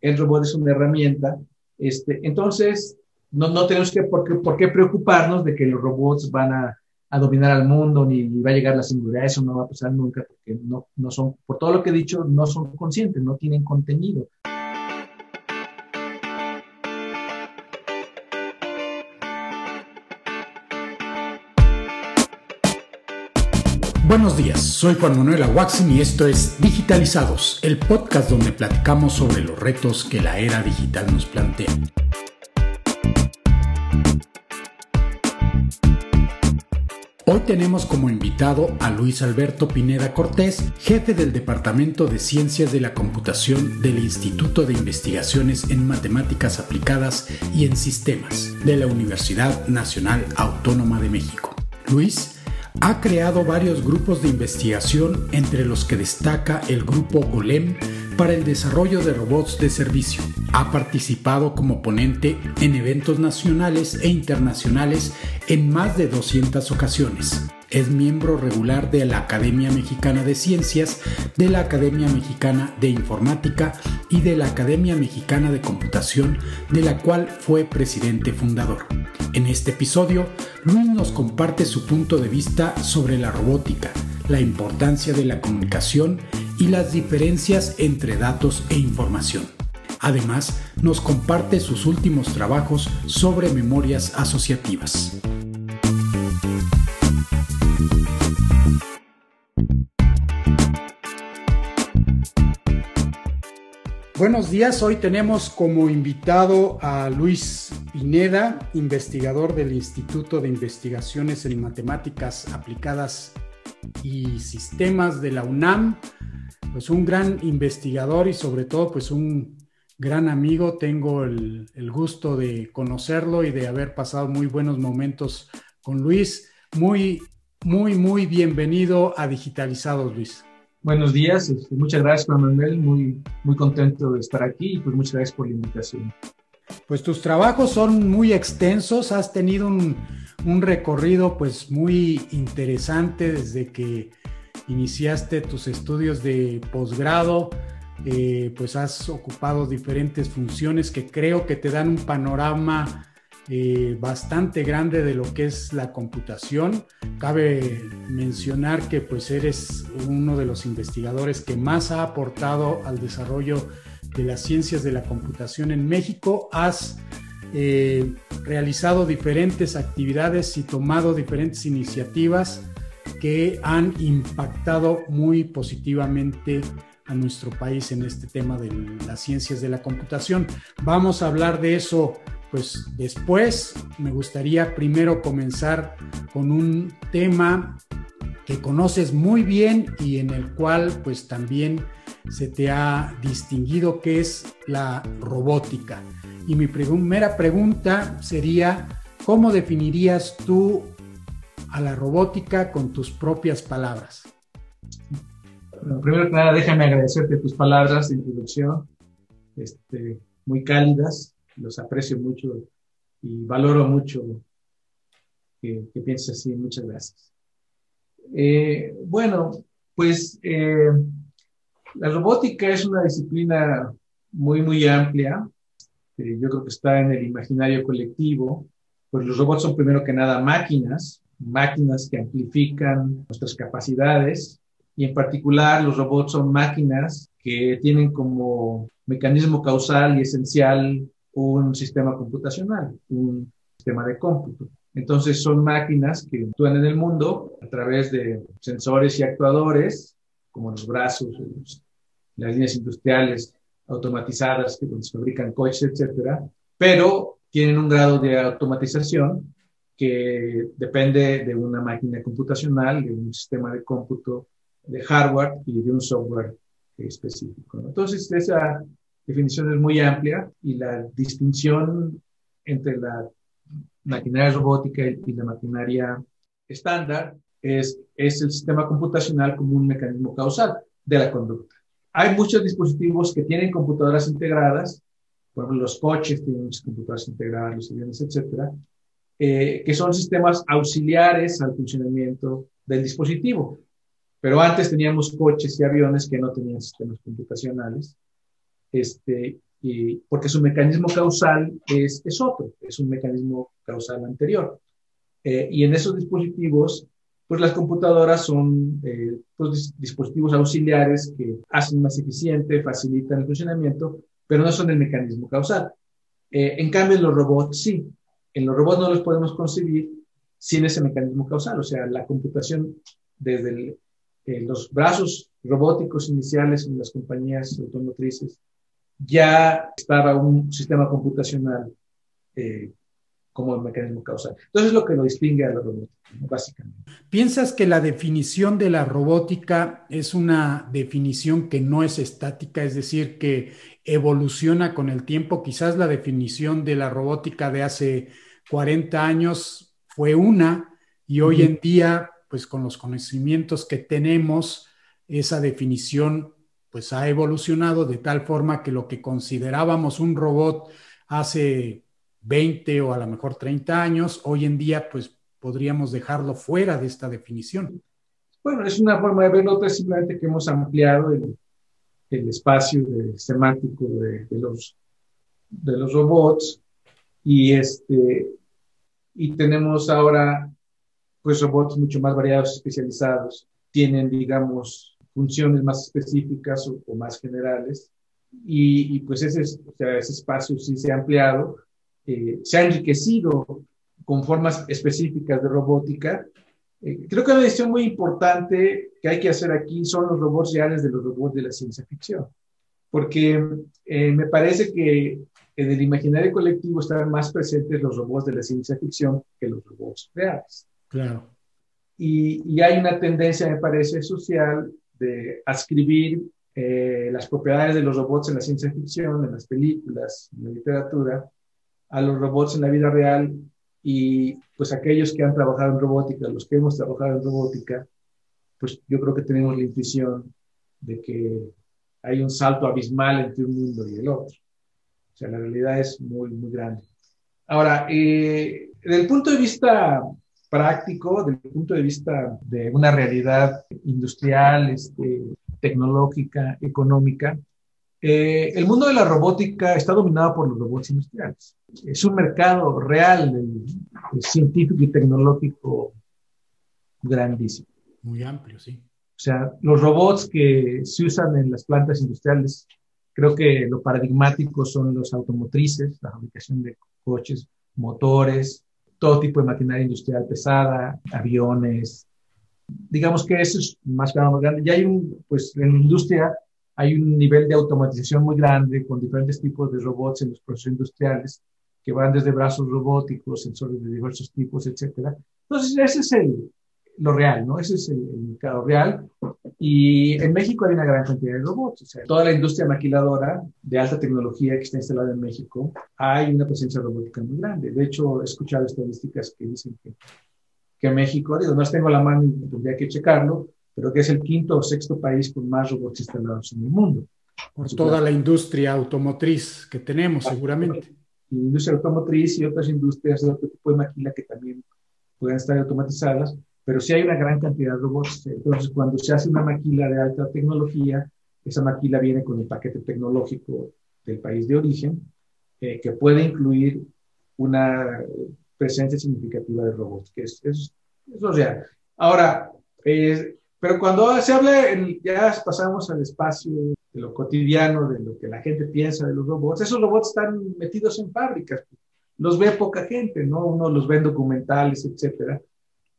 el robot es una herramienta. Este, entonces, no, no tenemos que, por qué, por qué preocuparnos de que los robots van a, a, dominar al mundo, ni va a llegar la singularidad, eso no va a pasar nunca, porque no, no son, por todo lo que he dicho, no son conscientes, no tienen contenido. Buenos días, soy Juan Manuel Aguaxin y esto es Digitalizados, el podcast donde platicamos sobre los retos que la era digital nos plantea. Hoy tenemos como invitado a Luis Alberto Pineda Cortés, jefe del Departamento de Ciencias de la Computación del Instituto de Investigaciones en Matemáticas Aplicadas y en Sistemas de la Universidad Nacional Autónoma de México. Luis ha creado varios grupos de investigación entre los que destaca el grupo Golem para el desarrollo de robots de servicio. Ha participado como ponente en eventos nacionales e internacionales en más de 200 ocasiones. Es miembro regular de la Academia Mexicana de Ciencias, de la Academia Mexicana de Informática y de la Academia Mexicana de Computación, de la cual fue presidente fundador. En este episodio, Luis nos comparte su punto de vista sobre la robótica, la importancia de la comunicación y las diferencias entre datos e información. Además, nos comparte sus últimos trabajos sobre memorias asociativas. Buenos días, hoy tenemos como invitado a Luis Pineda, investigador del Instituto de Investigaciones en Matemáticas Aplicadas y Sistemas de la UNAM, pues un gran investigador y sobre todo pues un gran amigo. Tengo el, el gusto de conocerlo y de haber pasado muy buenos momentos con Luis. Muy, muy, muy bienvenido a Digitalizados, Luis. Buenos días, este, muchas gracias Juan Manuel, muy, muy contento de estar aquí y pues muchas gracias por la invitación. Pues tus trabajos son muy extensos, has tenido un, un recorrido pues muy interesante desde que iniciaste tus estudios de posgrado, eh, pues has ocupado diferentes funciones que creo que te dan un panorama eh, bastante grande de lo que es la computación. Cabe mencionar que pues eres uno de los investigadores que más ha aportado al desarrollo de las ciencias de la computación en México. Has eh, realizado diferentes actividades y tomado diferentes iniciativas que han impactado muy positivamente a nuestro país en este tema de las ciencias de la computación. Vamos a hablar de eso pues después me gustaría primero comenzar con un tema que conoces muy bien y en el cual pues también se te ha distinguido que es la robótica. Y mi primera pregunta sería, ¿cómo definirías tú a la robótica con tus propias palabras? primero que nada, déjame agradecerte tus palabras de introducción, este, muy cálidas los aprecio mucho y valoro mucho que, que pienses así. Muchas gracias. Eh, bueno, pues eh, la robótica es una disciplina muy, muy amplia. Eh, yo creo que está en el imaginario colectivo. Pues los robots son primero que nada máquinas, máquinas que amplifican nuestras capacidades y en particular los robots son máquinas que tienen como mecanismo causal y esencial un sistema computacional, un sistema de cómputo. Entonces son máquinas que actúan en el mundo a través de sensores y actuadores, como los brazos, las líneas industriales automatizadas que donde se fabrican coches, etcétera, pero tienen un grado de automatización que depende de una máquina computacional, de un sistema de cómputo de hardware y de un software específico. Entonces, esa definición es muy amplia y la distinción entre la maquinaria robótica y la maquinaria estándar es, es el sistema computacional como un mecanismo causal de la conducta. Hay muchos dispositivos que tienen computadoras integradas, por ejemplo, los coches tienen computadoras integradas, los aviones, etcétera, eh, que son sistemas auxiliares al funcionamiento del dispositivo. Pero antes teníamos coches y aviones que no tenían sistemas computacionales este, y, porque su mecanismo causal es, es otro, es un mecanismo causal anterior. Eh, y en esos dispositivos, pues las computadoras son eh, pues, dispositivos auxiliares que hacen más eficiente, facilitan el funcionamiento, pero no son el mecanismo causal. Eh, en cambio, los robots sí. En los robots no los podemos concebir sin ese mecanismo causal, o sea, la computación desde los brazos robóticos iniciales en las compañías automotrices ya estaba un sistema computacional eh, como el mecanismo causal. Entonces es lo que lo distingue a la robótica, básicamente. ¿Piensas que la definición de la robótica es una definición que no es estática, es decir, que evoluciona con el tiempo? Quizás la definición de la robótica de hace 40 años fue una y hoy en día, pues con los conocimientos que tenemos, esa definición pues ha evolucionado de tal forma que lo que considerábamos un robot hace 20 o a lo mejor 30 años, hoy en día pues podríamos dejarlo fuera de esta definición. Bueno, es una forma de verlo, es simplemente que hemos ampliado el, espacio semántico de, los, de los robots y, este, y tenemos ahora pues robots mucho más variados, especializados, tienen, digamos, funciones más específicas o, más generales. Y, pues ese, ese espacio sí se ha ampliado, eh, se ha enriquecido con formas específicas de robótica. Eh, creo que una decisión muy importante que hay que hacer aquí son los robots reales de los robots de la ciencia ficción, porque eh, me parece que en el imaginario colectivo están más presentes los robots de la ciencia ficción que los robots reales. Claro. Y, y, hay una tendencia, me parece, social de ascribir eh, las propiedades de los robots en la ciencia ficción, en las películas, en la literatura, a los robots en la vida real y pues aquellos que han trabajado en robótica, los que hemos trabajado en robótica, pues yo creo que tenemos la intuición de que hay un salto abismal entre un mundo y el otro. O sea, la realidad es muy, muy grande. Ahora, eh, desde el punto de vista práctico desde el punto de vista de una realidad industrial, este, tecnológica, económica. Eh, el mundo de la robótica está dominado por los robots industriales. Es un mercado real, científico y tecnológico grandísimo. Muy amplio, sí. O sea, los robots que se usan en las plantas industriales, creo que lo paradigmático son los automotrices, la fabricación de coches, motores, todo tipo de maquinaria industrial pesada, aviones. Digamos que eso es más grande. Ya hay un, pues en la industria hay un nivel de automatización muy grande con diferentes tipos de robots en los procesos industriales que van desde brazos robóticos, sensores de diversos tipos, etcétera. Entonces, ese es el, lo real, ¿no? Ese es el, mercado real. Y en México hay una gran cantidad de robots. O sea, toda la industria maquiladora de alta tecnología que está instalada en México, hay una presencia robótica muy grande. De hecho, he escuchado estadísticas que dicen que, que México, digo, no tengo la mano y tendría que checarlo, pero que es el quinto o sexto país con más robots instalados en el mundo. Por toda la industria automotriz que tenemos, seguramente. La industria automotriz y otras industrias de otro tipo de maquila que también pueden estar automatizadas pero sí hay una gran cantidad de robots. Entonces, cuando se hace una maquila de alta tecnología, esa maquila viene con el paquete tecnológico del país de origen, eh, que puede incluir una presencia significativa de robots, que es, es, lo real. Ahora, pero cuando se habla, ya pasamos al espacio de lo cotidiano, de lo que la gente piensa de los robots, esos robots están metidos en fábricas, los ve poca gente, ¿no? Uno los ve en documentales, etcétera,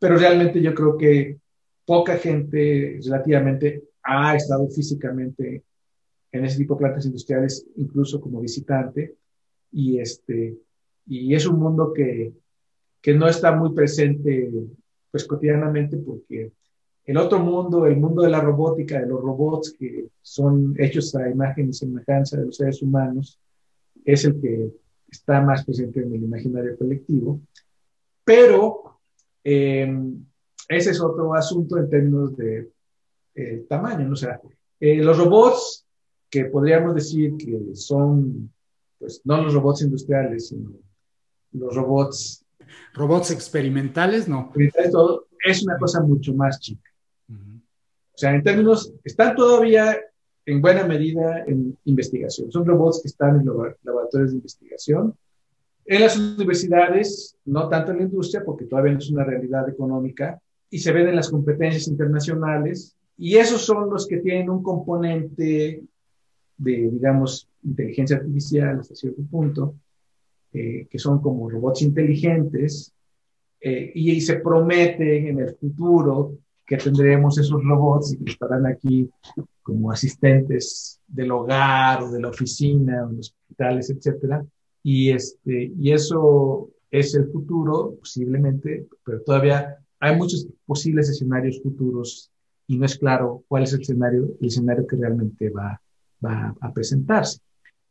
pero realmente yo creo que poca gente relativamente ha estado físicamente en ese tipo de plantas industriales, incluso como visitante, y, este, y es un mundo que, que no está muy presente pues cotidianamente porque el otro mundo, el mundo de la robótica, de los robots que son hechos a imagen y semejanza de los seres humanos, es el que está más presente en el imaginario colectivo. Pero eh, ese es otro asunto en términos de eh, tamaño. O sea, eh, los robots que podríamos decir que son, pues no los robots industriales, sino los robots. Robots experimentales, no. es una cosa mucho más chica. O sea, en términos, están todavía en buena medida en investigación. Son robots que están en laboratorios de investigación. En las universidades, no tanto en la industria, porque todavía no es una realidad económica, y se ven en las competencias internacionales, y esos son los que tienen un componente de, digamos, inteligencia artificial hasta cierto punto, eh, que son como robots inteligentes, eh, y, y, se promete en el futuro que tendremos esos robots y que estarán aquí como asistentes del hogar o de la oficina, en los hospitales, etcétera. Y, este, y eso es el futuro, posiblemente, pero todavía hay muchos posibles escenarios futuros y no es claro cuál es el escenario, el escenario que realmente va, va a presentarse.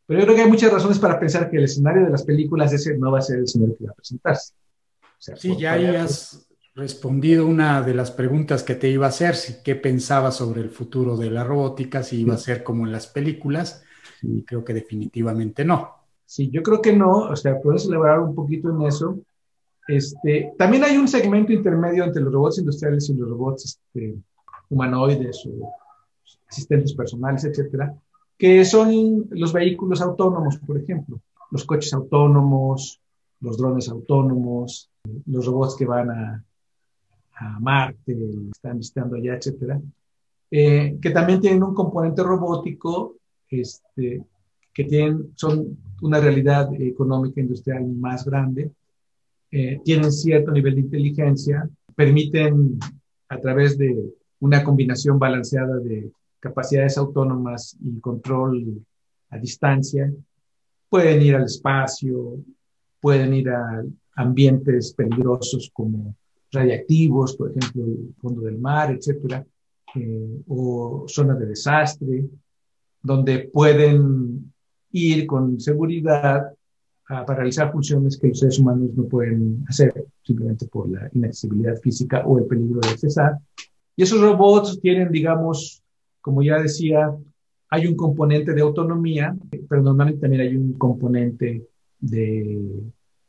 Pero yo creo que hay muchas razones para pensar que el escenario de las películas ese no va a ser el escenario que va a presentarse. O sea, sí, ya has respondido una de las preguntas que te iba a hacer, si qué pensabas sobre el futuro de la robótica, si iba a ser como en las películas, y creo que definitivamente no. Sí, yo creo que no, o sea, puedes elaborar un poquito en eso. Este, también hay un segmento intermedio entre los robots industriales y los robots este, humanoides o asistentes personales, etcétera, que son los vehículos autónomos, por ejemplo, los coches autónomos, los drones autónomos, los robots que van a, a Marte, están visitando allá, etcétera, eh, que también tienen un componente robótico, este, que tienen, son una realidad económica industrial más grande, eh, tienen cierto nivel de inteligencia, permiten a través de una combinación balanceada de capacidades autónomas y control a distancia, pueden ir al espacio, pueden ir a ambientes peligrosos como radiactivos, por ejemplo, el fondo del mar, etcétera, eh, o zonas de desastre, donde pueden ir con seguridad a, para realizar funciones que los seres humanos no pueden hacer simplemente por la inaccesibilidad física o el peligro de accesar. Y esos robots tienen, digamos, como ya decía, hay un componente de autonomía, pero normalmente también hay un componente de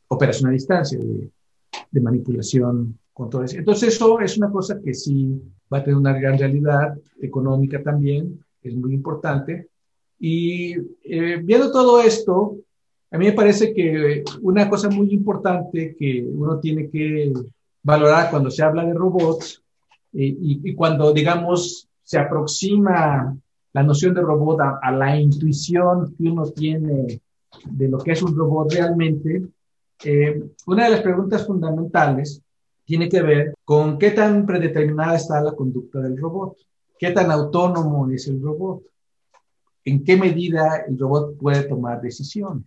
operación a distancia, de, de manipulación con todo eso. Entonces eso es una cosa que sí va a tener una gran realidad económica también, es muy importante. Y eh, viendo todo esto, a mí me parece que una cosa muy importante que uno tiene que valorar cuando se habla de robots eh, y, y, cuando, digamos, se aproxima la noción de robot a, a, la intuición que uno tiene de lo que es un robot realmente, eh, una de las preguntas fundamentales tiene que ver con qué tan predeterminada está la conducta del robot, qué tan autónomo es el robot, en qué medida el robot puede tomar decisiones.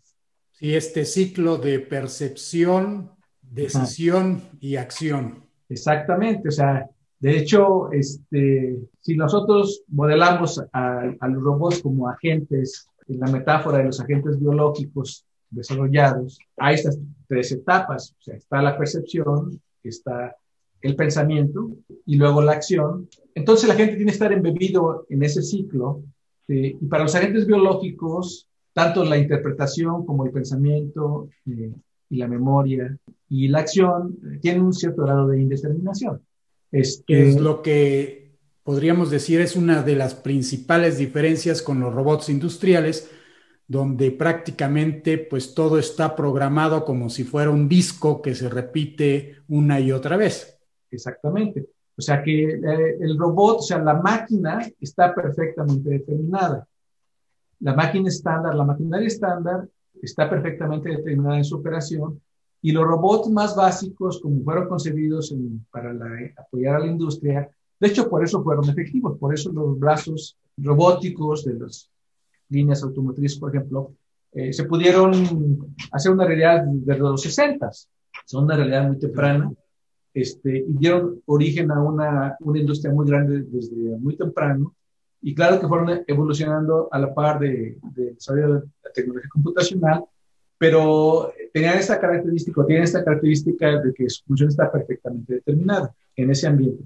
Sí, este ciclo de percepción, decisión Ajá. y acción. Exactamente, o sea, de hecho, este, si nosotros modelamos a, a los robots como agentes, en la metáfora de los agentes biológicos desarrollados, hay estas tres etapas, o sea, está la percepción, está el pensamiento y luego la acción. Entonces la gente tiene que estar embebido en ese ciclo. Eh, y para los agentes biológicos, tanto la interpretación como el pensamiento eh, y la memoria y la acción eh, tienen un cierto grado de indeterminación. Este, es lo que podríamos decir es una de las principales diferencias con los robots industriales, donde prácticamente pues todo está programado como si fuera un disco que se repite una y otra vez. Exactamente. O sea que eh, el robot, o sea, la máquina está perfectamente determinada. La máquina estándar, la maquinaria estándar está perfectamente determinada en su operación y los robots más básicos, como fueron concebidos en, para la, apoyar a la industria, de hecho por eso fueron efectivos, por eso los brazos robóticos de los líneas automotrices, por ejemplo, eh, se pudieron hacer una realidad desde los 60, son una realidad muy temprana, este, y dieron origen a una, una industria muy grande desde muy temprano, y claro que fueron evolucionando a la par de, de de la tecnología computacional, pero tenían esta característica, tienen esta característica de que su función está perfectamente determinada en ese ambiente.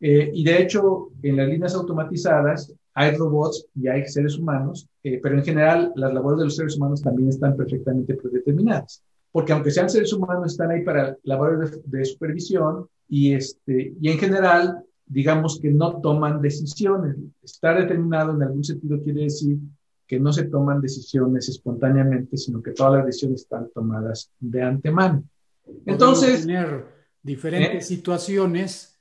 Eh, y de hecho, en las líneas automatizadas hay robots y hay seres humanos, eh, pero en general las labores de los seres humanos también están perfectamente predeterminadas. Porque aunque sean seres humanos, están ahí para labores de, de supervisión y, este, y en general digamos que no toman decisiones. Estar determinado en algún sentido quiere decir que no se toman decisiones espontáneamente, sino que todas las decisiones están tomadas de antemano. Entonces... tener diferentes ¿eh? situaciones,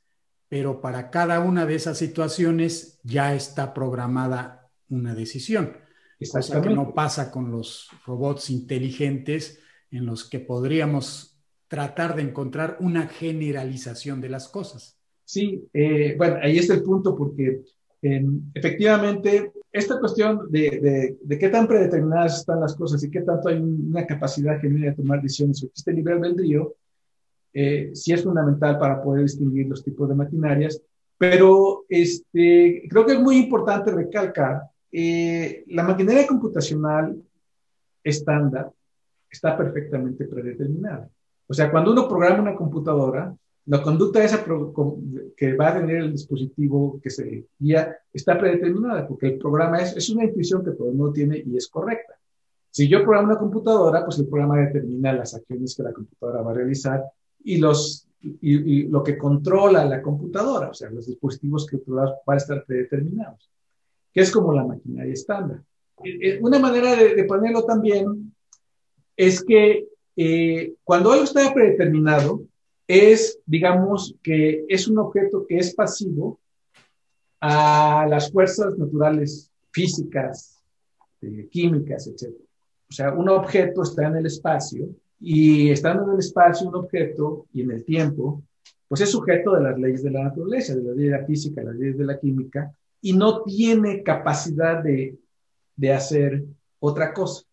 pero para cada una de esas situaciones ya está programada una decisión. Cosa que no pasa con los robots inteligentes en los que podríamos tratar de encontrar una generalización de las cosas. Sí, eh, bueno, ahí está el punto porque em, efectivamente esta cuestión de, qué tan predeterminadas están las cosas y qué tanto hay una capacidad genuina de tomar decisiones o existe libre albedrío, eh, sí es fundamental para poder distinguir los tipos de maquinarias, pero este, creo que es muy importante recalcar, eh, la maquinaria computacional estándar está perfectamente predeterminada. O sea, cuando uno programa una computadora, la conducta esa que va a tener el dispositivo que se guía está predeterminada, porque el programa es, es una intuición que todo el mundo tiene y es correcta. Si yo programo una computadora, pues el programa determina las acciones que la computadora va a realizar y, los, y, lo que controla la computadora, o sea, los dispositivos que van a estar predeterminados, que es como la maquinaria estándar. Eh, eh, una manera de, ponerlo también es que eh, cuando algo está predeterminado, es, digamos, que es un objeto que es pasivo a las fuerzas naturales físicas, eh, químicas, etc. O sea, un objeto está en el espacio y estando en el espacio un objeto y en el tiempo, pues es sujeto de las leyes de la naturaleza, de la ley de la física, de las leyes de la química, y no tiene capacidad de, de hacer otra cosa.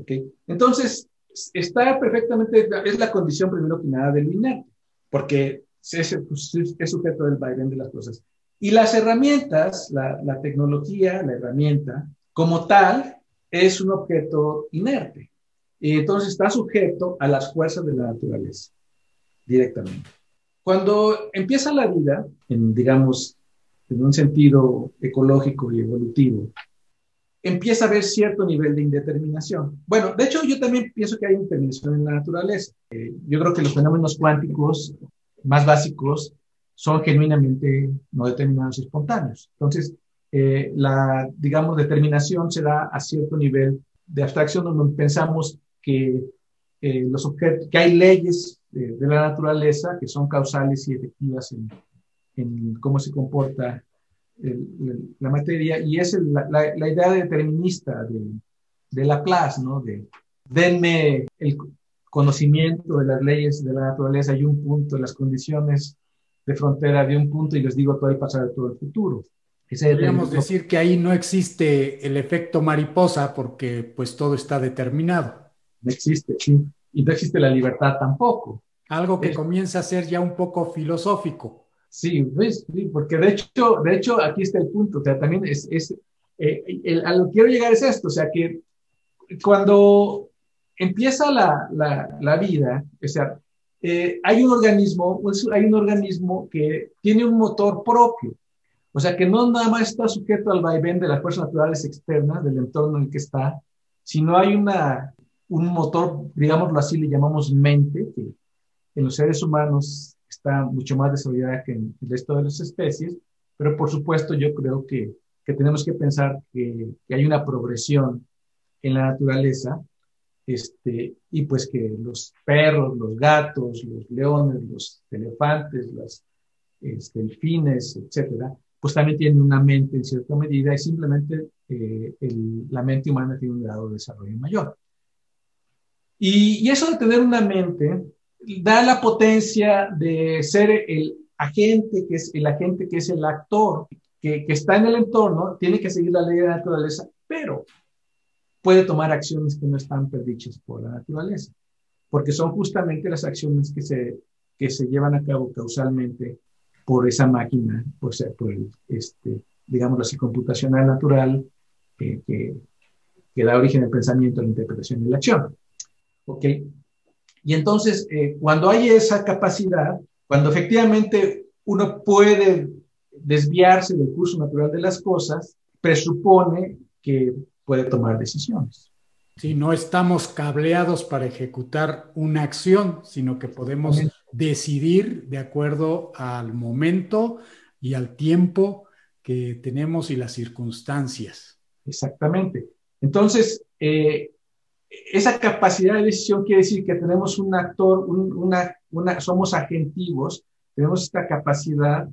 ¿Okay? Entonces, está perfectamente, es la condición primero que nada del inerte, porque es, pues, es, sujeto del vaivén de las cosas. Y las herramientas, la, la, tecnología, la herramienta, como tal, es un objeto inerte. Y entonces está sujeto a las fuerzas de la naturaleza, directamente. Cuando empieza la vida, en, digamos, en un sentido ecológico y evolutivo, empieza a haber cierto nivel de indeterminación. Bueno, de hecho yo también pienso que hay indeterminación en la naturaleza. Eh, yo creo que los fenómenos cuánticos más básicos son genuinamente no determinados y espontáneos. Entonces, eh, la, digamos, determinación se da a cierto nivel de abstracción donde pensamos que eh, los objetos, que hay leyes de la naturaleza que son causales y efectivas en, en cómo se comporta la materia, y es la, la, idea determinista de, de Laplace, ¿no? De denme el conocimiento de las leyes de la naturaleza y un punto, las condiciones de frontera de un punto y les digo todo el pasado y todo el futuro. Podríamos decir que ahí no existe el efecto mariposa porque pues todo está determinado. No existe, sí. Y no existe la libertad tampoco. Algo que comienza a ser ya un poco filosófico. Sí, pues, sí, porque de hecho, de hecho, aquí está el punto, o sea, también es, es eh, a lo que quiero llegar es esto, o sea, que cuando empieza la, la, la vida, o sea, eh, hay un organismo, hay un organismo que tiene un motor propio, o sea, que no nada más está sujeto al vaivén de las fuerzas naturales externas del entorno en el que está, sino hay una, un motor, digámoslo así, le llamamos mente, que en los seres humanos está mucho más desarrollada que en el resto de las especies, pero por supuesto yo creo que, que tenemos que pensar que, que, hay una progresión en la naturaleza, este, y pues que los perros, los gatos, los leones, los elefantes, los este, delfines, etcétera, pues también tienen una mente en cierta medida y simplemente eh, el, la mente humana tiene un grado de desarrollo mayor. Y, y eso de tener una mente da la potencia de ser el agente, que es el agente que es el actor, que, que está en el entorno, tiene que seguir la ley de la naturaleza, pero puede tomar acciones que no están perdichas por la naturaleza, porque son justamente las acciones que se, que se llevan a cabo causalmente por esa máquina, ser, por el, este, digámoslo así, computacional natural que, que, que, da origen al pensamiento, a la interpretación y la acción. ¿Ok? Y entonces, eh, cuando hay esa capacidad, cuando efectivamente uno puede desviarse del curso natural de las cosas, presupone que puede tomar decisiones. Sí, no estamos cableados para ejecutar una acción, sino que podemos decidir de acuerdo al momento, y al tiempo que tenemos y las circunstancias. Exactamente. Entonces, eh, esa capacidad de decisión quiere decir que tenemos un actor, una, una, somos agentivos, tenemos esta capacidad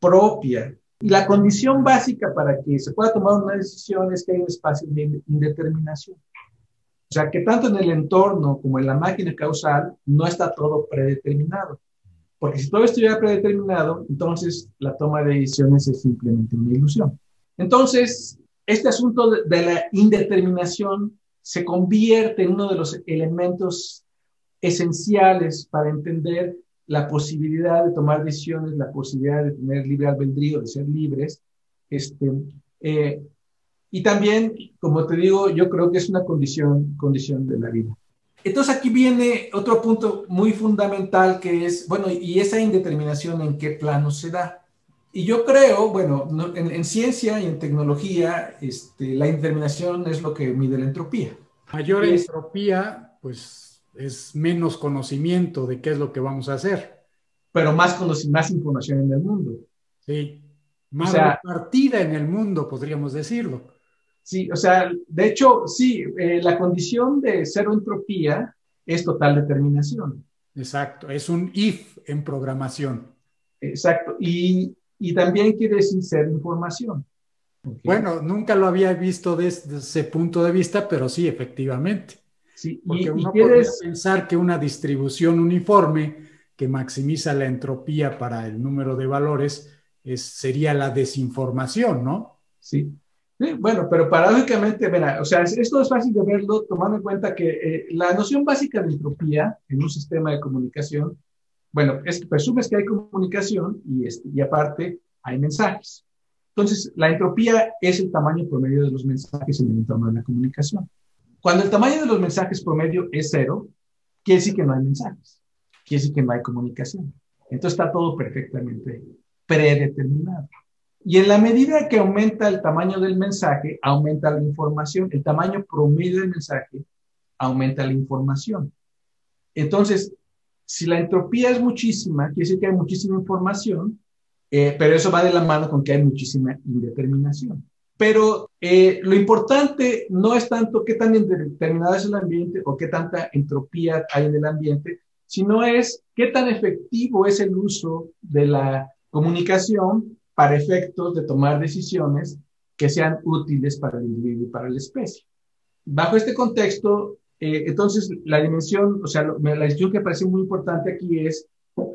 propia. Y la condición básica para que se pueda tomar una decisión es que hay un espacio de indeterminación. O sea, que tanto en el entorno como en la máquina causal no está todo predeterminado. Porque si todo estuviera predeterminado, entonces la toma de decisiones es simplemente una ilusión. Entonces, este asunto de la indeterminación se convierte en uno de los elementos esenciales para entender la posibilidad de tomar decisiones, la posibilidad de tener libre albedrío, de ser libres. Este, eh, y también, como te digo, yo creo que es una condición, condición de la vida. Entonces aquí viene otro punto muy fundamental que es, bueno, y esa indeterminación en qué plano se da. Y yo creo, bueno, en, ciencia y en tecnología, este, la indeterminación es lo que mide la entropía. Mayor entropía, pues es menos conocimiento de qué es lo que vamos a hacer. Pero más, más información en el mundo. Sí, más partida en el mundo, podríamos decirlo. Sí, o sea, de hecho, sí, eh, la condición de cero entropía es total determinación. Exacto, es un if en programación. Exacto, y, y también quiere decir ser información. Bueno, nunca lo había visto desde ese punto de vista, pero sí, efectivamente. Sí, Porque y, uno quieres... pensar que una distribución uniforme que maximiza la entropía para el número de valores es, sería la desinformación, ¿no? Sí. bueno, pero paradójicamente, o sea, esto es fácil de verlo tomando en cuenta que eh, la noción básica de entropía en un sistema de comunicación, bueno, es presumes que hay comunicación y, y aparte hay mensajes. Entonces, la entropía es el tamaño promedio de los mensajes en el entorno de la comunicación. Cuando el tamaño de los mensajes promedio es cero, quiere decir que no hay mensajes, quiere decir que no hay comunicación. Entonces está todo perfectamente predeterminado. Y en la medida que aumenta el tamaño del mensaje, aumenta la información. El tamaño promedio del mensaje aumenta la información. Entonces, si la entropía es muchísima, quiere decir que hay muchísima información, eh, pero eso va de la mano con que hay muchísima indeterminación. Pero eh, lo importante no es tanto qué tan indeterminado es el ambiente o qué tanta entropía hay en el ambiente, sino es qué tan efectivo es el uso de la comunicación para efectos de tomar decisiones que sean útiles para el individuo y para la especie. Bajo este contexto, eh, entonces la dimensión, o sea, la dimensión que parece muy importante aquí es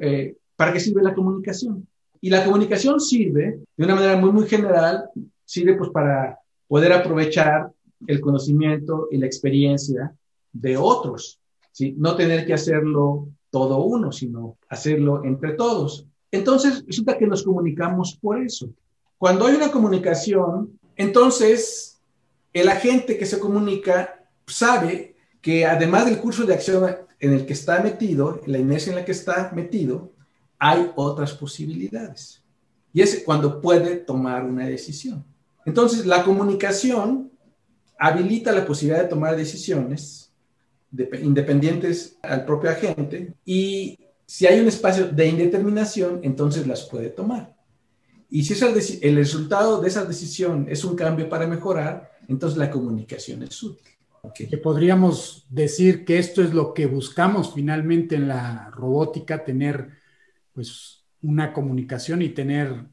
eh, para qué sirve la comunicación. Y la comunicación sirve de una manera muy, muy general sirve pues para poder aprovechar el conocimiento y la experiencia de otros, ¿sí? No tener que hacerlo todo uno, sino hacerlo entre todos. Entonces, resulta que nos comunicamos por eso. Cuando hay una comunicación, entonces el agente que se comunica sabe que además del curso de acción en el que está metido, la inercia en la que está metido, hay otras posibilidades. Y es cuando puede tomar una decisión. Entonces, la comunicación habilita la posibilidad de tomar decisiones independientes al propio agente y si hay un espacio de indeterminación, entonces las puede tomar. Y si es el, resultado de esa decisión es un cambio para mejorar, entonces la comunicación es útil. Que podríamos decir que esto es lo que buscamos finalmente en la robótica, tener pues una comunicación y tener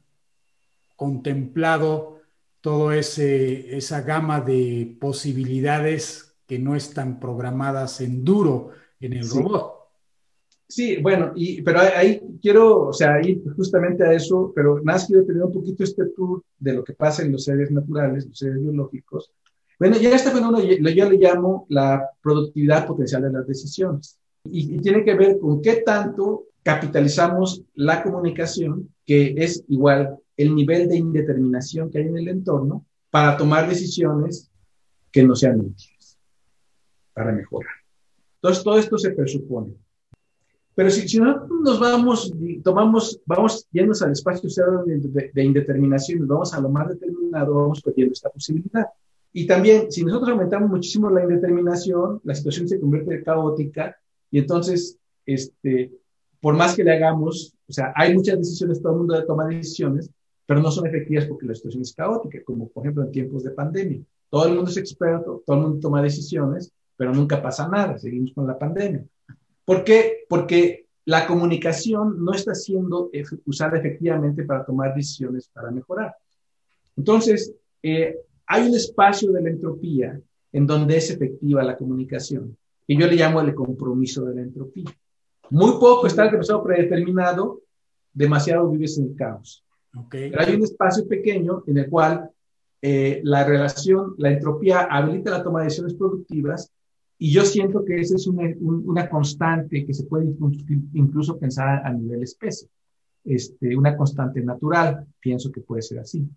contemplado todo ese esa gama de posibilidades que no están programadas en duro en el robot. Sí, bueno, y, pero ahí quiero, o sea, ir justamente a eso, pero más quiero tener un poquito este tour de lo que pasa en los seres naturales, los seres biológicos. Bueno, ya este fenómeno yo le llamo la productividad potencial de las decisiones. y tiene que ver con qué tanto capitalizamos la comunicación, que es igual el nivel de indeterminación que hay en el entorno para tomar decisiones que no sean útiles, para mejorar. Entonces, todo esto se presupone. Pero si, si nosotros nos vamos, tomamos, vamos yendo al espacio cero de, de, indeterminación, vamos a lo más determinado, vamos perdiendo esta posibilidad. Y también, si nosotros aumentamos muchísimo la indeterminación, la situación se convierte en caótica y entonces este, por más que le hagamos, o sea, hay muchas decisiones, todo el mundo toma decisiones, pero no son efectivas porque la situación es caótica, como por ejemplo en tiempos de pandemia. Todo el mundo es experto, todo el mundo toma decisiones, pero nunca pasa nada, seguimos con la pandemia. ¿Por qué? Porque la comunicación no está siendo usada efectivamente para tomar decisiones para mejorar. Entonces, eh, hay un espacio de la entropía en donde es efectiva la comunicación, que yo le llamo el compromiso de la entropía. Muy poco está demasiado predeterminado, demasiado vives en el caos. Pero hay un espacio pequeño en el cual eh, la relación, la entropía habilita la toma de decisiones productivas y yo siento que esa es una, una constante que se puede incluso pensar a nivel especie, este, una constante natural, pienso que puede ser así.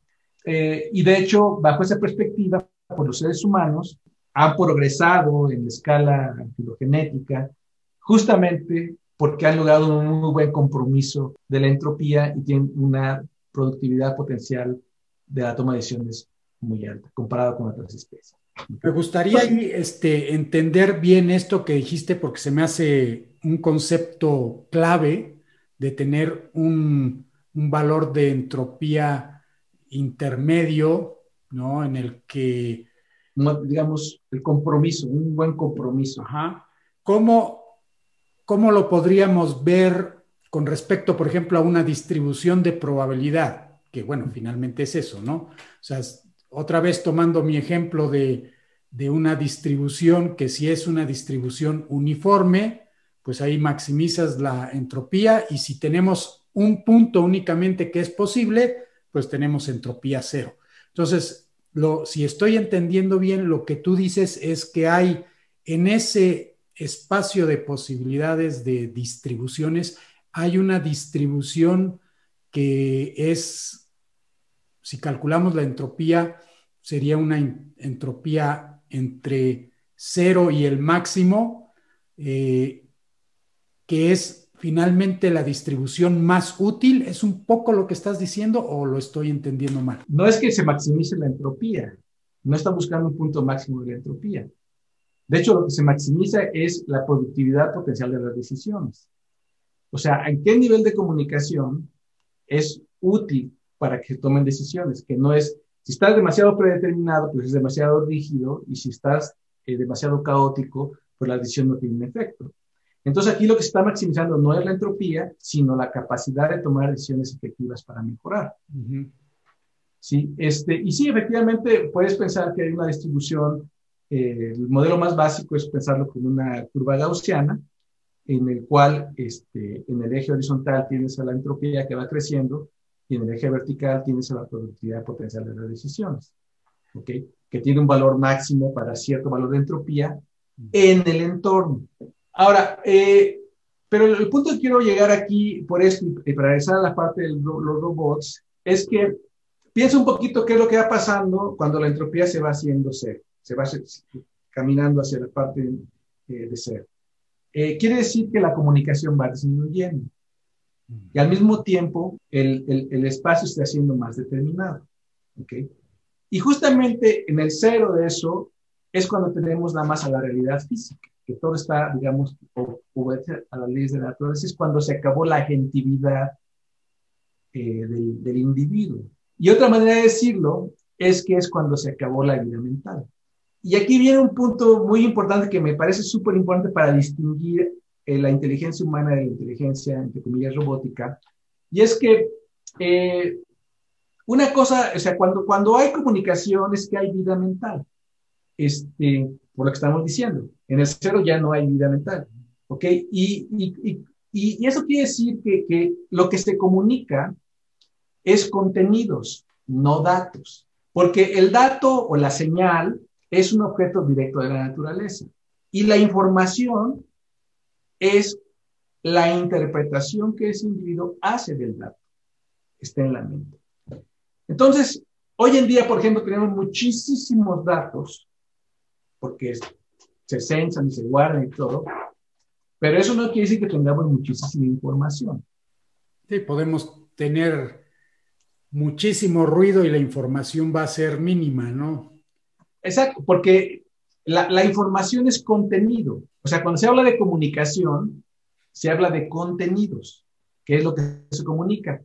Eh, y de hecho, bajo esa perspectiva, por los seres humanos han progresado en la escala filogenética justamente porque han logrado un muy buen compromiso de la entropía y tienen una productividad potencial de la toma de decisiones muy alta comparado con otras especies. Me gustaría este, entender bien esto que dijiste porque se me hace un concepto clave de tener un valor de entropía intermedio, ¿no? En el que... Digamos, el compromiso, un buen compromiso. Ajá. ¿Cómo, ¿Cómo lo podríamos ver con respecto, por ejemplo, a una distribución de probabilidad? Que bueno, finalmente es eso, ¿no? O sea, otra vez tomando mi ejemplo de, de una distribución, que si es una distribución uniforme, pues ahí maximizas la entropía y si tenemos un punto únicamente que es posible, pues tenemos entropía cero. Entonces, lo, si estoy entendiendo bien, lo que tú dices es que hay en ese espacio de posibilidades de distribuciones, hay una distribución que es, si calculamos la entropía, sería una entropía entre cero y el máximo, eh, que es finalmente la distribución más útil? ¿Es un poco lo que estás diciendo o lo estoy entendiendo mal? No es que se maximice la entropía, no está buscando un punto máximo de la entropía. De hecho, lo que se maximiza es la productividad potencial de las decisiones. O sea, ¿en qué nivel de comunicación es útil para que se tomen decisiones? Que no es, si estás demasiado predeterminado, pues es demasiado rígido, y si estás eh, demasiado caótico, pues la decisión no tiene efecto. Entonces aquí lo que se está maximizando no es la entropía, sino la capacidad de tomar decisiones efectivas para mejorar. Sí, este, y sí, efectivamente puedes pensar que hay una distribución, eh, el modelo más básico es pensarlo como una curva gaussiana, en el cual este, en el eje horizontal tienes a la entropía que va creciendo y en el eje vertical tienes a la productividad potencial de las decisiones, ¿ok? Que tiene un valor máximo para cierto valor de entropía en el entorno. Ahora, eh, pero el punto que quiero llegar aquí, por esto, y para regresar a la parte de los robots, es que piensa un poquito qué es lo que va pasando cuando la entropía se va haciendo ser, se va caminando hacia la parte eh, de ser. Eh, quiere decir que la comunicación va disminuyendo y al mismo tiempo el, el, el espacio está siendo más determinado. ¿okay? Y justamente en el cero de eso es cuando tenemos nada más a la realidad física que todo está, digamos, obedece a las leyes de la naturaleza, es cuando se acabó la agentividad eh, del, del, individuo. Y otra manera de decirlo es que es cuando se acabó la vida mental. Y aquí viene un punto muy importante que me parece súper importante para distinguir eh, la inteligencia humana de la inteligencia, entre comillas, robótica, y es que eh, una cosa, o sea, cuando, cuando hay comunicación es que hay vida mental, este, por lo que estamos diciendo. En el cero ya no hay vida mental. ¿Ok? Y, y, y, eso quiere decir que, que, lo que se comunica es contenidos, no datos. Porque el dato o la señal es un objeto directo de la naturaleza. Y la información es la interpretación que ese individuo hace del dato. Está en la mente. Entonces, hoy en día, por ejemplo, tenemos muchísimos datos, porque se censan y se guardan y todo. Pero eso no quiere decir que tengamos muchísima información. Sí, podemos tener muchísimo ruido y la información va a ser mínima, ¿no? Exacto, porque la, la información es contenido. O sea, cuando se habla de comunicación, se habla de contenidos, que es lo que se comunica.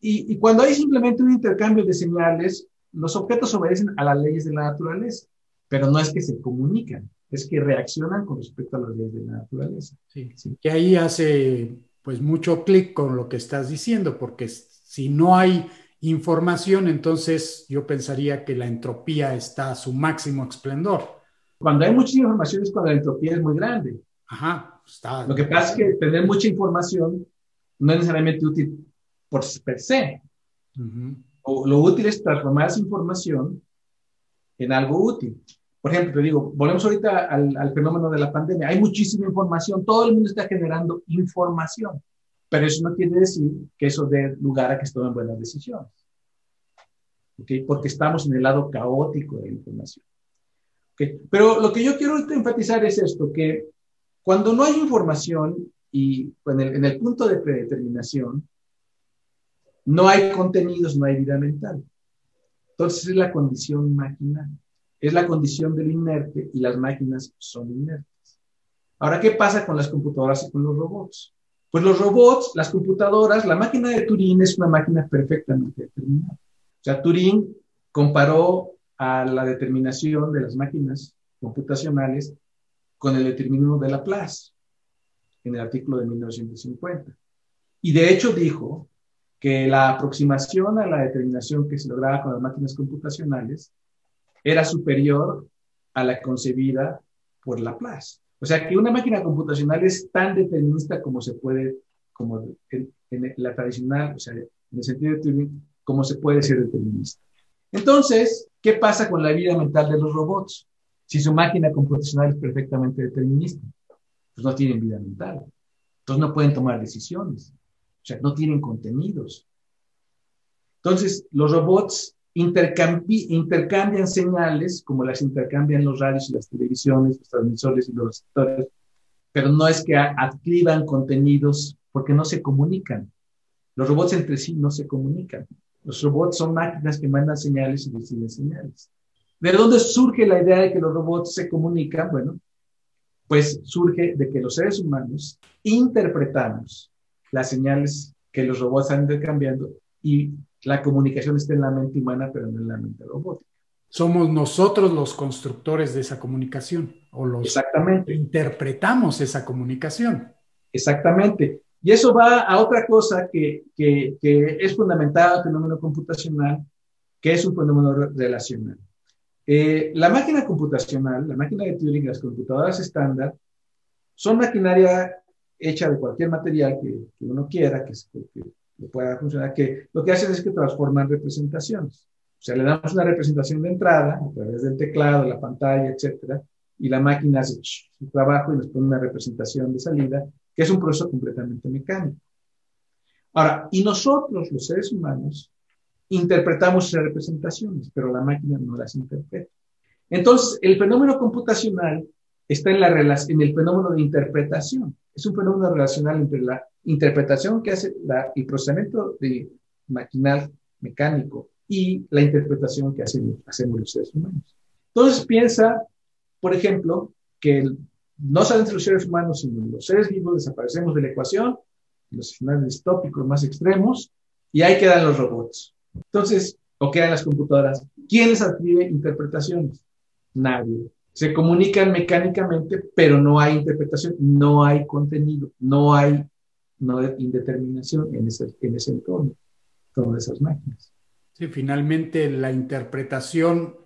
Y, y cuando hay simplemente un intercambio de señales, los objetos obedecen a las leyes de la naturaleza, pero no es que se comunican, es que reaccionan con respecto a las leyes de la naturaleza. Sí, sí. que ahí hace pues mucho clic con lo que estás diciendo, porque si no hay información, entonces yo pensaría que la entropía está a su máximo esplendor. Cuando hay mucha información es cuando la entropía es muy grande. Ajá, está. Lo que pasa es que tener mucha información no es necesariamente útil por per se. o, lo útil es transformar esa información en algo útil. Por ejemplo, te digo, volvemos ahorita al, al fenómeno de la pandemia. Hay muchísima información, todo el mundo está generando información. Pero eso no quiere decir que eso dé lugar a que se tomen buenas decisiones. ¿Okay? Porque estamos en el lado caótico de la información. ¿Okay? Pero lo que yo quiero enfatizar es esto, que cuando no hay información y en el, en el punto de predeterminación, no hay contenidos, no hay vida mental. Entonces es la condición maquinal, es la condición del inerte y las máquinas son inertes. Ahora, ¿qué pasa con las computadoras y con los robots? Pues los robots, las computadoras, la máquina de Turing es una máquina perfectamente determinada. O sea, Turing comparó a la determinación de las máquinas computacionales con el determinismo de Laplace en el artículo de 1950. Y de hecho dijo que la aproximación a la determinación que se lograba con las máquinas computacionales era superior a la concebida por Laplace. O sea, que una máquina computacional es tan determinista como se puede, como en, la tradicional, o sea, en el sentido de Turing, como se puede ser determinista. Entonces, ¿qué pasa con la vida mental de los robots? Si su máquina computacional es perfectamente determinista, pues no tienen vida mental. Entonces no pueden tomar decisiones. O sea, no tienen contenidos. Entonces, los robots intercambian señales, como las intercambian los radios y las televisiones, los transmisores y los receptores, pero no es que adquiran contenidos porque no se comunican. Los robots entre sí no se comunican. Los robots son máquinas que mandan señales y reciben señales. ¿De dónde surge la idea de que los robots se comunican? Bueno, pues surge de que los seres humanos interpretamos las señales que los robots están intercambiando y la comunicación está en la mente humana, pero no en la mente robótica. Somos nosotros los constructores de esa comunicación o los Exactamente. interpretamos esa comunicación. Exactamente. Y eso va a otra cosa que, que, que es fundamental al fenómeno computacional, que es un fenómeno relacional. Eh, la máquina computacional, la máquina de Turing, las computadoras estándar, son maquinaria hecha de cualquier material que, que uno quiera, que, que, pueda funcionar, que lo que hacen es que transforman representaciones. O sea, le damos una representación de entrada a través del teclado, la pantalla, etcétera, y la máquina hace su trabajo y nos pone una representación de salida, que es un proceso completamente mecánico. Ahora, y nosotros, los seres humanos, interpretamos esas representaciones, pero la máquina no las interpreta. Entonces, el fenómeno computacional está en, la, en el fenómeno de interpretación. Es un fenómeno relacional entre la interpretación que hace la, el procesamiento de maquinal mecánico y la interpretación que hacemos, los seres humanos. Entonces piensa, por ejemplo, que no solamente los seres humanos, sino los seres vivos desaparecemos de la ecuación, los escenarios distópicos más extremos, y ahí quedan los robots. Entonces, o quedan las computadoras. ¿Quién les adquiere interpretaciones? Nadie. Se comunican mecánicamente, pero no hay interpretación, no hay contenido, no hay no indeterminación en ese, en ese entorno, todas esas máquinas. Sí, finalmente la interpretación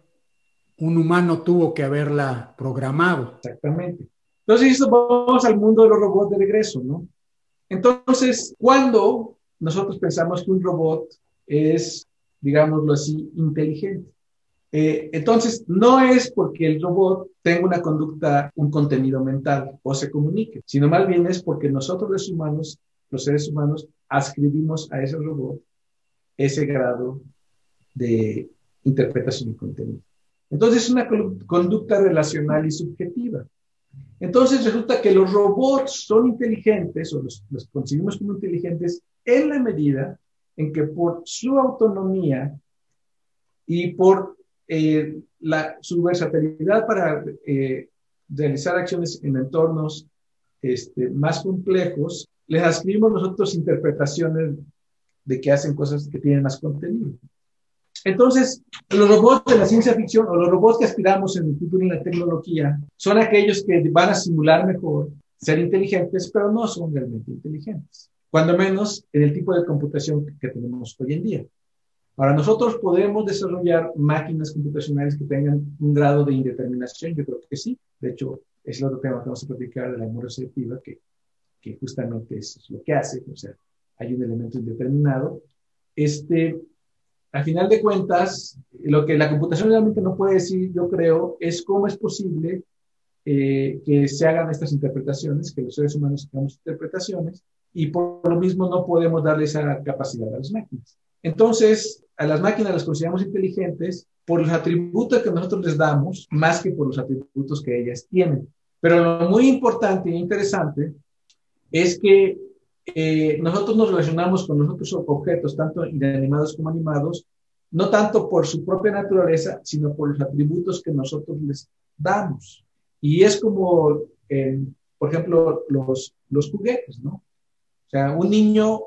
un humano tuvo que haberla programado. Exactamente. Entonces, vamos al mundo de los robots de regreso, ¿no? Entonces, cuando nosotros pensamos que un robot es, digámoslo así, inteligente. Eh, entonces, no es porque el robot tenga una conducta, un contenido mental o se comunique, sino más bien es porque nosotros los humanos, los seres humanos, ascribimos a ese robot ese grado de interpretación y contenido. Entonces, es una conducta relacional y subjetiva. Entonces, resulta que los robots son inteligentes o los, los concebimos como inteligentes en la medida en que por su autonomía y por eh, la, su versatilidad para eh, realizar acciones en entornos este, más complejos, les ascribimos nosotros interpretaciones de que hacen cosas que tienen más contenido. Entonces, los robots de la ciencia ficción o los robots que aspiramos en el futuro en la tecnología son aquellos que van a simular mejor ser inteligentes, pero no son realmente inteligentes. Cuando menos en el tipo de computación que tenemos hoy en día. Ahora, nosotros podemos desarrollar máquinas computacionales que tengan un grado de indeterminación, yo creo que sí. De hecho, es el otro tema que vamos a platicar de la memoria selectiva, que, que justamente es lo que hace, o sea, hay un elemento indeterminado. Este, al final de cuentas, lo que la computación realmente no puede decir, yo creo, es cómo es posible eh, que se hagan estas interpretaciones, que los seres humanos hagamos interpretaciones, y por lo mismo no podemos darle esa capacidad a las máquinas. Entonces, a las máquinas las consideramos inteligentes por los atributos que nosotros les damos, más que por los atributos que ellas tienen. Pero lo muy importante e interesante es que eh, nosotros nos relacionamos con los otros objetos, tanto inanimados como animados, no tanto por su propia naturaleza, sino por los atributos que nosotros les damos. Y es como, por ejemplo, los, los juguetes, ¿no? O sea, un niño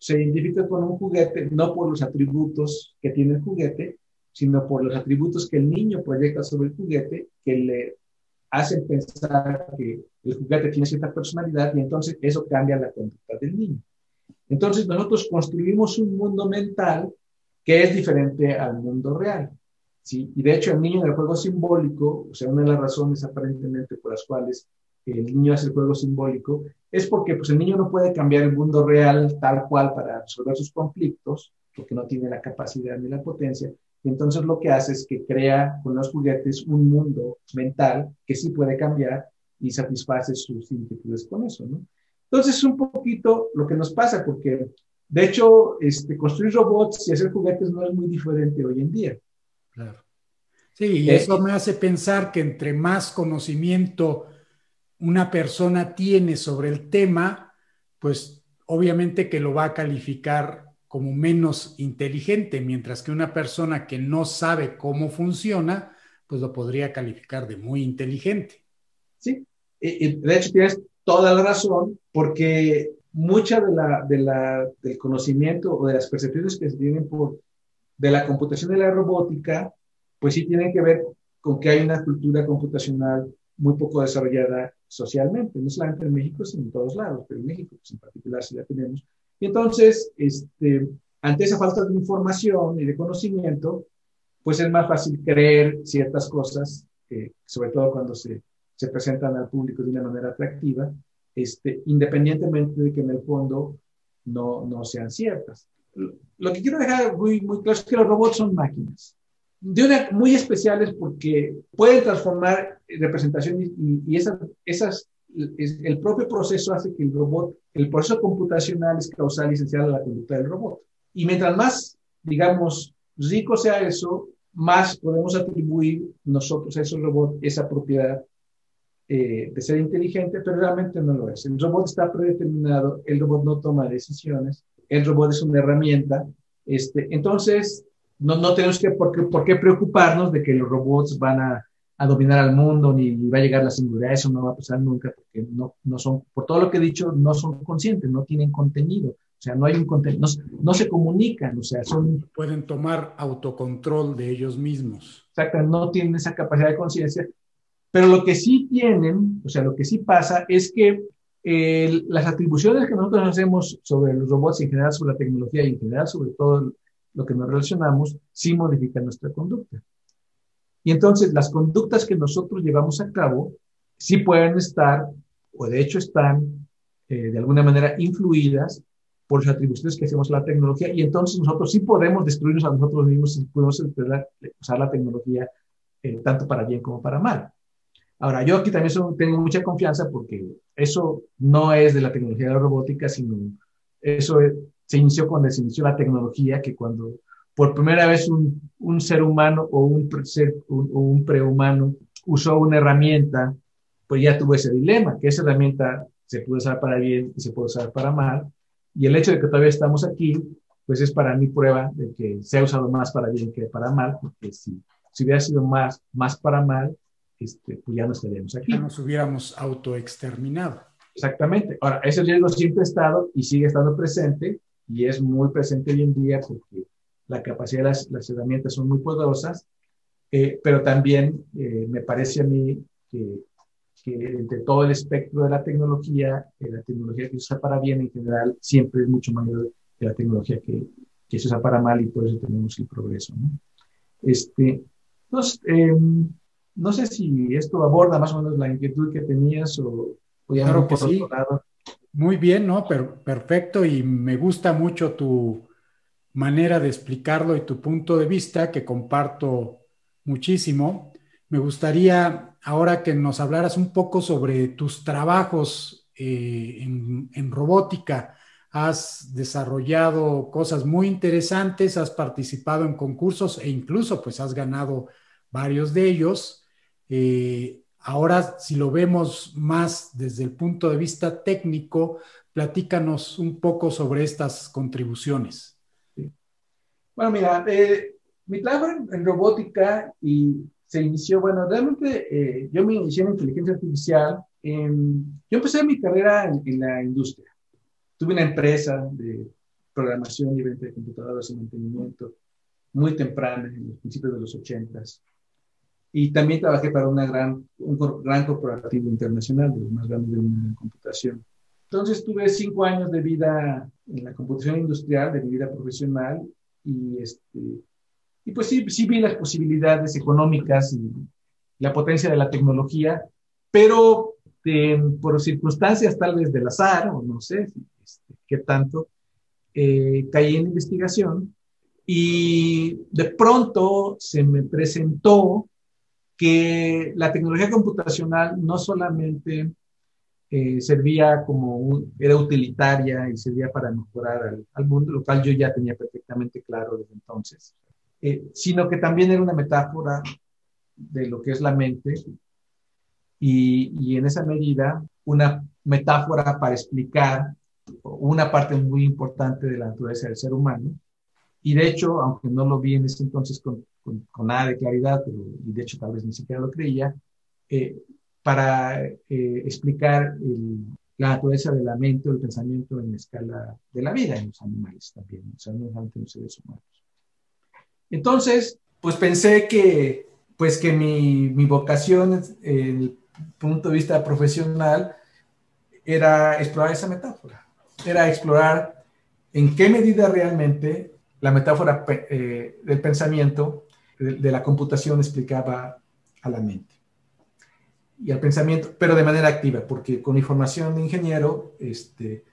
se identifica con un juguete no por los atributos que tiene el juguete, sino por los atributos que el niño proyecta sobre el juguete que le hacen pensar que el juguete tiene cierta personalidad y entonces eso cambia la conducta del niño. Entonces nosotros construimos un mundo mental que es diferente al mundo real. ¿sí? Y de hecho el niño en el juego simbólico, o sea, una de las razones aparentemente por las cuales el niño hace el juego simbólico, es porque pues, el niño no puede cambiar el mundo real tal cual para resolver sus conflictos, porque no tiene la capacidad ni la potencia. Y entonces lo que hace es que crea con los juguetes un mundo mental que sí puede cambiar y satisface sus inquietudes con eso, ¿no? Entonces es un poquito lo que nos pasa, porque de hecho este, construir robots y hacer juguetes no es muy diferente hoy en día. Claro. Sí, y eso me hace pensar que entre más conocimiento una persona tiene sobre el tema, pues obviamente que lo va a calificar como menos inteligente, mientras que una persona que no sabe cómo funciona, pues lo podría calificar de muy inteligente. Sí, y, de hecho tienes toda la razón, porque mucha de la, de la, del conocimiento o de las percepciones que se tienen por, de la computación y la robótica, pues sí tienen que ver con que hay una cultura computacional muy poco desarrollada socialmente, no solamente en México, sino en todos lados, pero en México pues, en particular sí la tenemos. Y entonces, este, ante esa falta de información y de conocimiento, pues es más fácil creer ciertas cosas, sobre todo cuando se, se, presentan al público de una manera atractiva, este, independientemente de que en el fondo no, no sean ciertas. Lo que quiero dejar muy, muy claro es que los robots son máquinas de una muy especiales porque pueden transformar representaciones y, esas, esas, el propio proceso hace que el robot, el proceso computacional es causal y esencial a la conducta del robot. Y mientras más, digamos, rico sea eso, más podemos atribuir nosotros a ese robot esa propiedad eh, de ser inteligente, pero realmente no lo es. El robot está predeterminado, el robot no toma decisiones, el robot es una herramienta. Este, entonces, no, no tenemos que, por qué, por qué preocuparnos de que los robots van a, a, dominar al mundo, ni va a llegar la singularidad, eso no va a pasar nunca, porque no, no son, por todo lo que he dicho, no son conscientes, no tienen contenido. O sea, no hay un contenido, no, se comunican, o sea, son... Pueden tomar autocontrol de ellos mismos. Exacto, no tienen esa capacidad de conciencia. Pero lo que sí tienen, o sea, lo que sí pasa es que las atribuciones que nosotros hacemos sobre los robots en general, sobre la tecnología y en general sobre todo lo que nos relacionamos, sí modifica nuestra conducta. Y entonces las conductas que nosotros llevamos a cabo sí pueden estar, o de hecho están, eh, de alguna manera influidas por las atribuciones que hacemos a la tecnología y entonces nosotros sí podemos destruirnos a nosotros mismos y podemos usar la tecnología eh, tanto para bien como para mal. Ahora, yo aquí también tengo mucha confianza porque eso no es de la tecnología de la robótica, sino eso es, se inició cuando se inició la tecnología, que cuando por primera vez un, un ser humano o un, ser, un, un prehumano usó una herramienta, pues ya tuvo ese dilema, que esa herramienta se puede usar para bien y se puede usar para mal. Y el hecho de que todavía estamos aquí, pues es para mí prueba de que se ha usado más para bien que para mal, porque si, si hubiera sido más, más para mal, este, pues ya no estaríamos aquí. Ya nos hubiéramos autoexterminado. Exactamente. Ahora, ese riesgo siempre ha estado y sigue estando presente y es muy presente hoy en día porque la capacidad de las, herramientas son muy poderosas, eh, pero también eh, me parece a mí que, que, entre todo el espectro de la tecnología, eh, la tecnología que se usa para bien en general siempre es mucho mayor que la tecnología que, que se usa para mal y por eso tenemos el progreso. ¿no? Este, entonces, em, no sé si esto aborda más o menos la inquietud que tenías o, o ya claro por otro lado. Muy bien, ¿no? Perfecto y me gusta mucho tu manera de explicarlo y tu punto de vista que comparto muchísimo. Me gustaría ahora que nos hablaras un poco sobre tus trabajos eh, en, en robótica has desarrollado cosas muy interesantes, has participado en concursos e incluso pues has ganado varios de ellos. Eh, ahora, si lo vemos más desde el punto de vista técnico, platícanos un poco sobre estas contribuciones. Bueno, mira, eh, mi trabajo en, robótica y se inició, bueno, realmente eh, yo me inicié en inteligencia artificial. yo empecé mi carrera en la industria Tuve una empresa de programación y venta de computadoras y mantenimiento muy temprana, en los principios de los ochentas. Y también trabajé para una gran, un gran corporativo internacional, de los más grandes del mundo en computación. Entonces tuve cinco años de vida en la computación industrial, de mi vida profesional, y, este, y pues sí, sí vi las posibilidades económicas y la potencia de la tecnología, pero por circunstancias tal vez del azar, o no sé, este, qué tanto, eh, caí en investigación y de pronto se me presentó que la tecnología computacional no solamente eh, servía como un, era utilitaria y servía para mejorar al, mundo, lo cual yo ya tenía perfectamente claro desde entonces, eh, sino que también era una metáfora de lo que es la mente y, y en esa medida una metáfora para explicar una parte muy importante de la naturaleza del ser humano. Y de hecho, aunque no lo vi en ese entonces con, con, nada de claridad, pero, y de hecho tal vez ni siquiera lo creía, eh, para eh, explicar la naturaleza de la mente o el pensamiento en la escala de la vida en los animales también, o sea, no solamente en los seres humanos. Entonces, pues pensé que, pues que mi, mi vocación, el punto de vista profesional, era explorar esa metáfora era explorar en qué medida realmente la metáfora eh, del pensamiento, de, la computación, explicaba a la mente y al pensamiento, pero de manera activa, porque con mi formación de ingeniero este,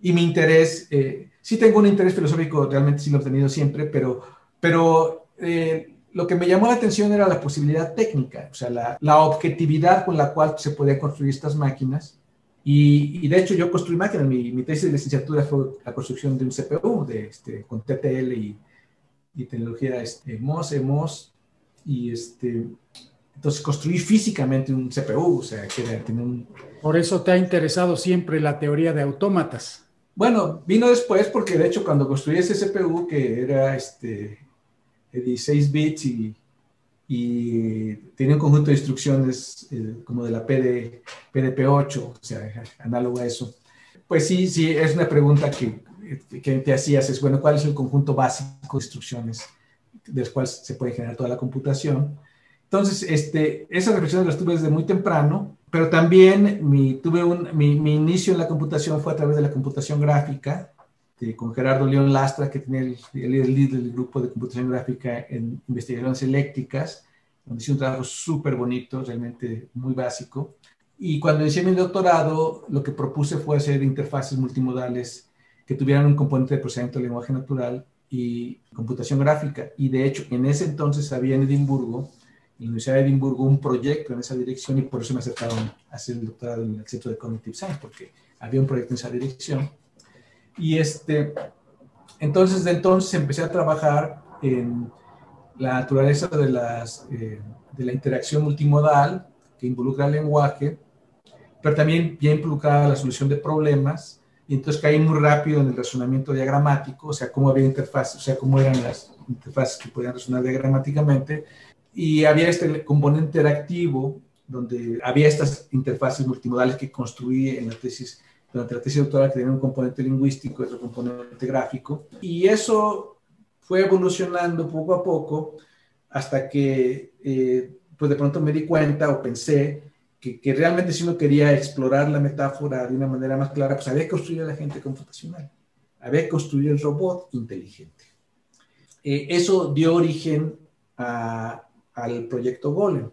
y mi interés, eh, sí tengo un interés filosófico, realmente sí lo he tenido siempre, pero, pero eh, lo que me llamó la atención era la posibilidad técnica, o sea, la, la objetividad con la cual se podían construir estas máquinas. Y, de hecho yo construí máquinas, mi, mi, tesis de licenciatura fue la construcción de un CPU de, este, con TTL y, y tecnología este, MOS, EMOS, y este, entonces construí físicamente un CPU, o sea, que era, un... Por eso te ha interesado siempre la teoría de autómatas. Bueno, vino después porque de hecho cuando construí ese CPU que era este, de 16 bits y y tiene un conjunto de instrucciones eh, como de la PD, PDP-8, o sea, análogo a eso. Pues sí, sí, es una pregunta que, que te hacías, es, bueno, ¿cuál es el conjunto básico de instrucciones de los cuales se puede generar toda la computación? Entonces, este, esas reflexiones las tuve desde muy temprano, pero también mi, tuve un, mi, mi inicio en la computación fue a través de la computación gráfica, con Gerardo León Lastra, que tenía el, líder del grupo de computación gráfica en investigaciones eléctricas, donde hice un trabajo súper bonito, realmente muy básico. Y cuando inicié mi doctorado, lo que propuse fue hacer interfaces multimodales que tuvieran un componente de procesamiento de lenguaje natural y computación gráfica. Y de hecho, en ese entonces había en Edimburgo, en la Universidad de Edimburgo, un proyecto en esa dirección y por eso me acercaron a hacer el doctorado en el Centro de Cognitive Science, porque había un proyecto en esa dirección. Y este, entonces, de entonces empecé a trabajar en la naturaleza de, las, eh, de la interacción multimodal que involucra el lenguaje, pero también ya involucraba la solución de problemas. Y entonces caí muy rápido en el razonamiento diagramático, o sea, cómo había interfaces, o sea, cómo eran las interfaces que podían razonar diagramáticamente. Y había este componente interactivo donde había estas interfaces multimodales que construí en la tesis, durante la tesis doctoral, que tenía un componente lingüístico otro componente gráfico. Y eso fue evolucionando poco a poco hasta que, eh, pues de pronto me di cuenta o pensé que, que, realmente si uno quería explorar la metáfora de una manera más clara, pues había que construir a la gente computacional, había que construir el robot inteligente. Eh, eso dio origen a, al proyecto Golem.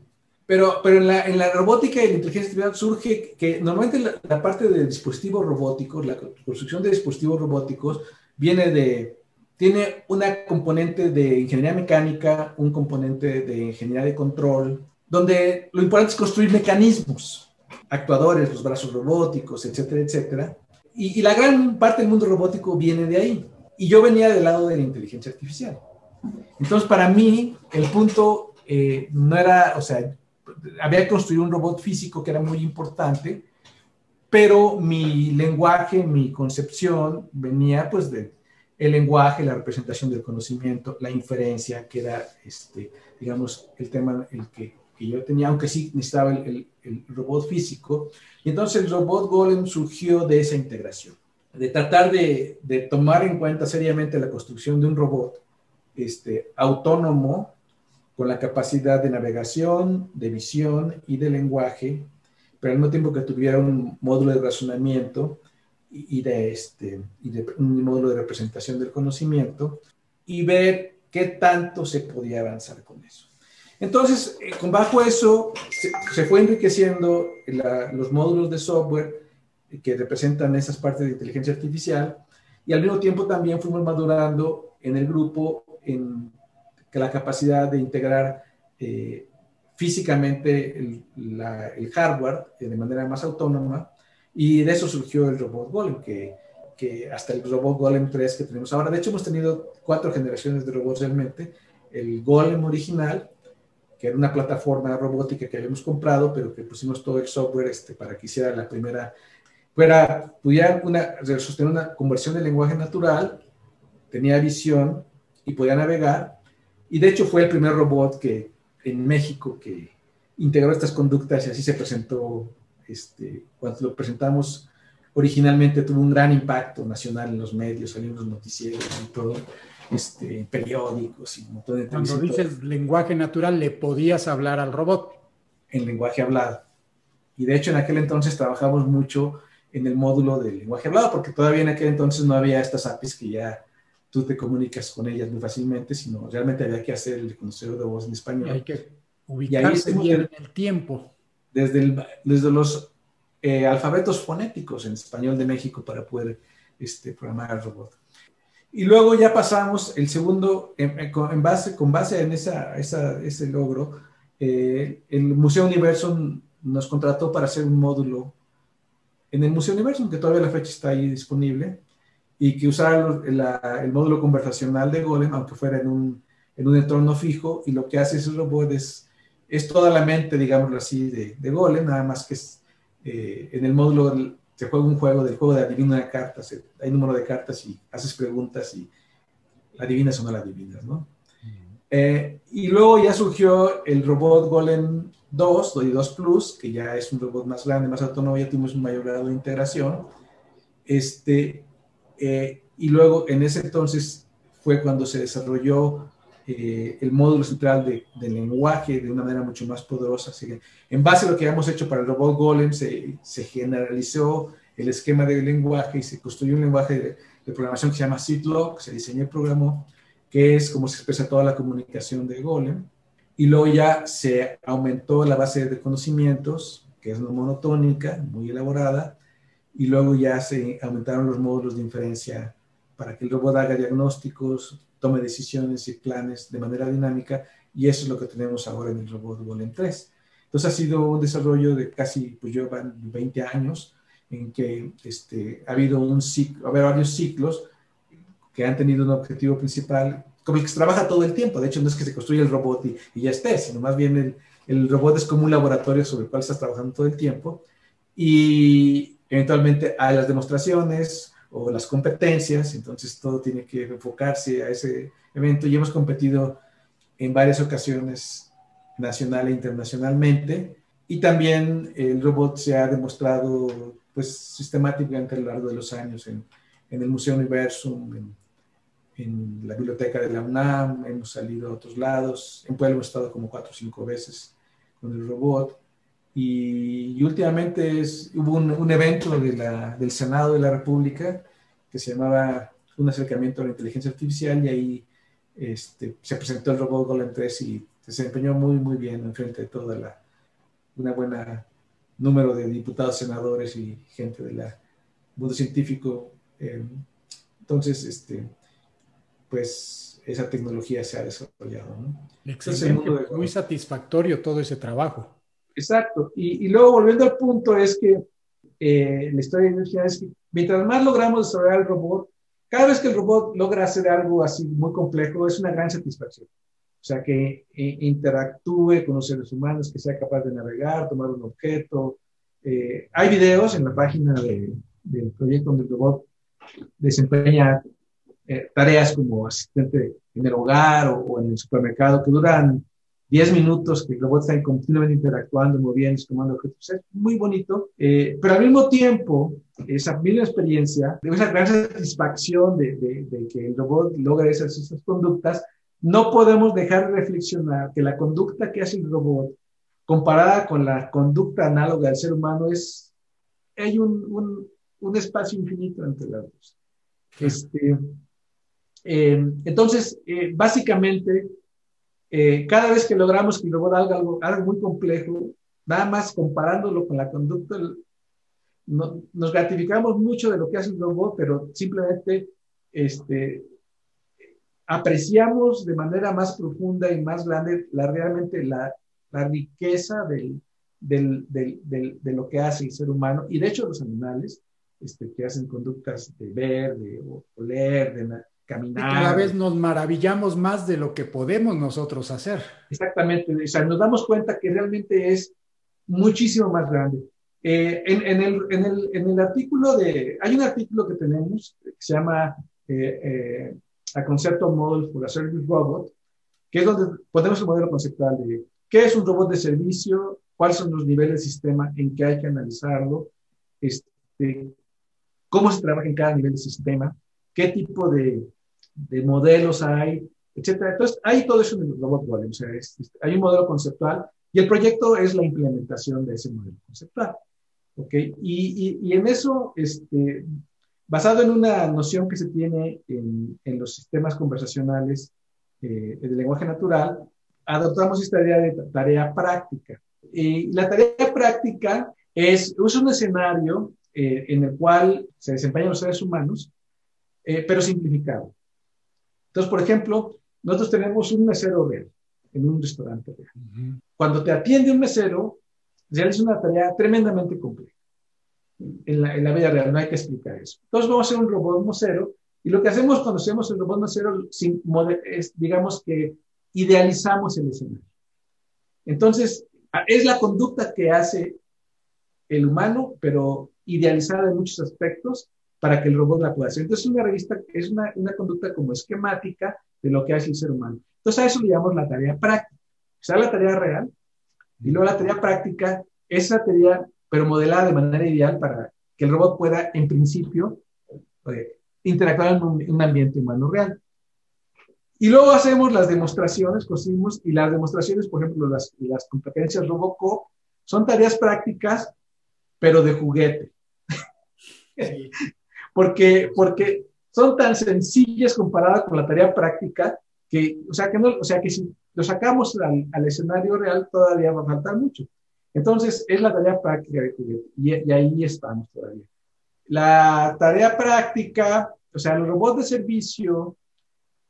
Pero, pero en, la, en la robótica y la inteligencia artificial surge que normalmente la, parte de dispositivos robóticos, la construcción de dispositivos robóticos, viene de, tiene una componente de ingeniería mecánica, un componente de ingeniería de control, donde lo importante es construir mecanismos, actuadores, los brazos robóticos, etcétera, etcétera. Y, y la gran parte del mundo robótico viene de ahí. Y yo venía del lado de la inteligencia artificial. Entonces, para mí, el punto eh, no era, o sea, había que construir un robot físico que era muy importante, pero mi lenguaje, mi concepción venía pues de lenguaje, la representación del conocimiento, la inferencia, que era, este, digamos, el tema el que, que yo tenía, aunque sí necesitaba el, el, robot físico. Y entonces el robot Golem surgió de esa integración, de tratar de, de tomar en cuenta seriamente la construcción de un robot este, autónomo con la capacidad de navegación, de visión y de lenguaje, pero al mismo tiempo que tuviera un módulo de razonamiento y, de, este, y de un módulo de representación del conocimiento, y ver qué tanto se podía avanzar con eso. Entonces, eh, con bajo eso, se, fue enriqueciendo los módulos de software que representan esas partes de inteligencia artificial, y al mismo tiempo también fuimos madurando en el grupo en la capacidad de integrar eh, físicamente el, el, hardware de manera más autónoma y de eso surgió el robot Golem, que, que, hasta el robot Golem 3 que tenemos ahora. De hecho, hemos tenido cuatro generaciones de robots realmente. El Golem original, que era una plataforma robótica que habíamos comprado, pero que pusimos todo el software este, para que hiciera la primera, fuera, pudiera una, sostener una conversión de lenguaje natural, tenía visión y podía navegar. Y de hecho fue el primer robot que en México que integró estas conductas y así se presentó, este, cuando lo presentamos originalmente tuvo un gran impacto nacional en los medios, salió en los noticieros y todo, este, periódicos y un montón de Cuando dices lenguaje natural, ¿le podías hablar al robot? En lenguaje hablado. Y de hecho en aquel entonces trabajamos mucho en el módulo del lenguaje hablado, porque todavía en aquel entonces no había estas APIs que ya tú te comunicas con ellas muy fácilmente, sino realmente había que hacer el reconocedor de voz en español. Y hay que ubicarse bien en el tiempo. Desde, el, desde los eh, alfabetos fonéticos en español de México para poder este, programar el robot. Y luego ya pasamos el segundo, en, base, con base en esa, ese logro, eh, el Museo Universo nos contrató para hacer un módulo en el Museo Universo, que todavía la fecha está ahí disponible, y que usara el, módulo conversacional de Golem, aunque fuera en un, en un entorno fijo, y lo que hace ese robot es, toda la mente, digámoslo así, de, de Golem, nada más que es, eh, en el módulo se juega un juego del juego de adivina una carta, hay un número de cartas y haces preguntas y la adivinas o no la adivinas, ¿no? Eh, y luego ya surgió el robot Golem 2, 2 Plus, que ya es un robot más grande, más autónomo, ya tuvimos un mayor grado de integración. Este, eh, y luego en ese entonces fue cuando se desarrolló eh, el módulo central de, lenguaje de una manera mucho más poderosa. En base a lo que habíamos hecho para el robot Golem, se, generalizó el esquema de lenguaje y se construyó un lenguaje de, programación que se llama SITLOG, se diseñó y programó, que es como se expresa toda la comunicación de Golem. Y luego ya se aumentó la base de conocimientos, que es una monotónica, muy elaborada, y luego ya se aumentaron los módulos de inferencia para que el robot haga diagnósticos, tome decisiones y planes de manera dinámica, y eso es lo que tenemos ahora en el robot Golem 3. Entonces ha sido un desarrollo de casi, pues yo van 20 años, en que este, ha habido un ciclo, ha varios ciclos que han tenido un objetivo principal, como el que se trabaja todo el tiempo. De hecho, no es que se construya el robot y, y ya esté, sino más bien el, el robot es como un laboratorio sobre el cual estás trabajando todo el tiempo. Y, Eventualmente hay las demostraciones o las competencias, entonces todo tiene que enfocarse a ese evento. Y hemos competido en varias ocasiones nacional e internacionalmente. Y también el robot se ha demostrado pues, sistemáticamente a lo largo de los años en, en el Museo Universum, en, en, la biblioteca de la UNAM, hemos salido a otros lados, en Puebla hemos estado como cuatro o cinco veces con el robot. Y, últimamente es, hubo un, un evento de la, del Senado de la República que se llamaba Un acercamiento a la inteligencia artificial y ahí este, se presentó el robot Golem 3 y se desempeñó muy, muy bien en frente de toda la, una buena número de diputados, senadores y gente del mundo científico. Eh, entonces, este, pues esa tecnología se ha desarrollado. ¿no? muy satisfactorio todo ese trabajo. Exacto. Y, y luego volviendo al punto es que eh, la historia de es que mientras más logramos desarrollar el robot, cada vez que el robot logra hacer algo así muy complejo, es una gran satisfacción. O sea, que eh, interactúe con los seres humanos, que sea capaz de navegar, tomar un objeto. Eh, hay videos en la página del proyecto donde el robot desempeña eh, tareas como asistente en el hogar o, en el supermercado que duran 10 minutos, que el robot está continuamente interactuando, moviendo, tomando objetos. Es muy bonito, pero al mismo tiempo, esa misma experiencia, esa gran satisfacción de, de, que el robot logra esas, esas conductas, no podemos dejar de reflexionar que la conducta que hace el robot comparada con la conducta análoga del ser humano es, hay un, un, espacio infinito entre las dos. Este, eh, entonces, eh, básicamente, eh, cada vez que logramos que el robot haga algo, algo muy complejo, nada más comparándolo con la conducta, nos gratificamos mucho de lo que hace el robot, pero simplemente este, apreciamos de manera más profunda y más grande la, realmente la, la riqueza del, del, del, de lo que hace el ser humano. Y de hecho los animales este, que hacen conductas de ver, de oler, de caminar. Y cada vez nos maravillamos más de lo que podemos nosotros hacer. Exactamente, o sea, nos damos cuenta que realmente es muchísimo más grande. Eh, en, en, el, en, el, en, el, artículo de, hay un artículo que tenemos que se llama eh, eh, a Concepto Model for a Service Robot, que es donde ponemos el modelo conceptual de qué es un robot de servicio, cuáles son los niveles de sistema en que hay que analizarlo, este, cómo se trabaja en cada nivel de sistema, qué tipo de, de modelos hay, etcétera. Entonces, hay todo eso en el robot model, o sea, hay un modelo conceptual y el proyecto es la implementación de ese modelo conceptual. ¿Ok? Y, y, y en eso, este, basado en una noción que se tiene en, en los sistemas conversacionales eh, de lenguaje natural, adoptamos esta idea de tarea práctica. Y la tarea práctica es, es un escenario eh, en el cual se desempeñan los seres humanos, eh, pero simplificado. Entonces, por ejemplo, nosotros tenemos un mesero real en un restaurante real. Cuando te atiende un mesero, realiza una tarea tremendamente compleja en la, en la, vida real, no hay que explicar eso. Entonces vamos a hacer un robot mocero y lo que hacemos cuando hacemos el robot mocero es, digamos que idealizamos el escenario. Entonces, es la conducta que hace el humano, pero idealizada en muchos aspectos para que el robot la pueda hacer. Entonces, una revista es una, una conducta como esquemática de lo que hace el ser humano. Entonces, a eso le llamamos la tarea práctica. O sea, la tarea real y luego la tarea práctica es la tarea pero modelada de manera ideal para que el robot pueda, en principio, eh, interactuar en un, ambiente humano real. Y luego hacemos las demostraciones, cosimos, y las demostraciones, por ejemplo, las, las competencias Robocop, son tareas prácticas, pero de juguete. Porque, porque son tan sencillas comparadas con la tarea práctica que, o sea, que, no, o sea, que si lo sacamos al, al escenario real todavía va a faltar mucho. Entonces, es la tarea práctica de juguete y, ahí estamos todavía. La tarea práctica, o sea, los robots de servicio,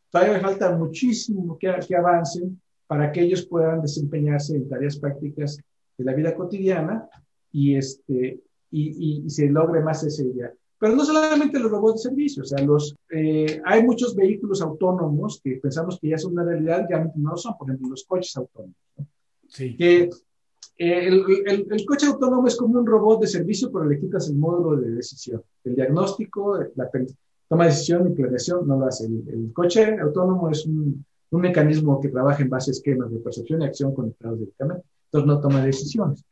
todavía falta muchísimo que, que avancen para que ellos puedan desempeñarse en tareas prácticas de la vida cotidiana y, este, y, y, se logre más esa idea. Pero no solamente los robots de servicio, o sea, los, eh, hay muchos vehículos autónomos que pensamos que ya son una realidad, ya no lo son, por ejemplo, los coches autónomos. ¿no? Sí. Que eh, el, el, coche autónomo es como un robot de servicio, pero le quitas el módulo de decisión. El diagnóstico, la toma de decisión y planeación no lo hace. El, coche autónomo es un, un, mecanismo que trabaja en base a esquemas de percepción y acción conectados directamente. entonces no toma decisiones.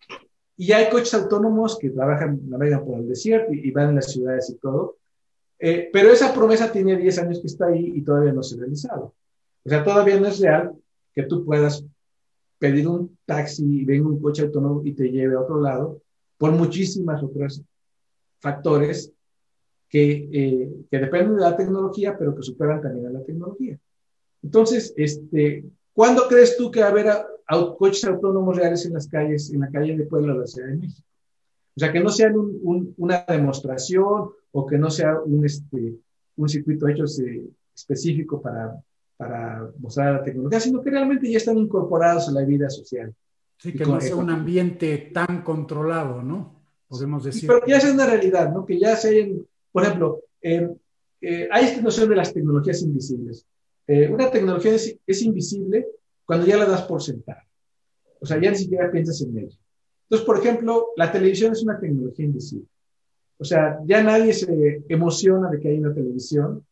Y hay coches autónomos que trabajan, navegan por el desierto y, van en las ciudades y todo, eh, pero esa promesa tiene 10 años que está ahí y todavía no se ha realizado. O sea, todavía no es real que tú puedas pedir un taxi y venga un coche autónomo y te lleve a otro lado por muchísimas otras factores que, eh, que, dependen de la tecnología, pero que superan también a la tecnología. Entonces, este, ¿cuándo crees tú que a haber coches autónomos reales en las calles, en la calle de Puebla de la Ciudad de México? O sea, que no sean un, una demostración o que no sea un, este, un circuito hecho eh, específico para, para mostrar la tecnología, sino que realmente ya están incorporados a la vida social. Sí, que no sea un ambiente tan controlado, ¿no? Podemos decir. Pero que ya sea una realidad, ¿no? Que ya se por ejemplo, eh, eh, hay esta noción de las tecnologías invisibles. Eh, una tecnología es, invisible cuando ya la das por sentada. O sea, ya ni siquiera piensas en ella. Entonces, por ejemplo, la televisión es una tecnología invisible. O sea, ya nadie se emociona de que hay una televisión.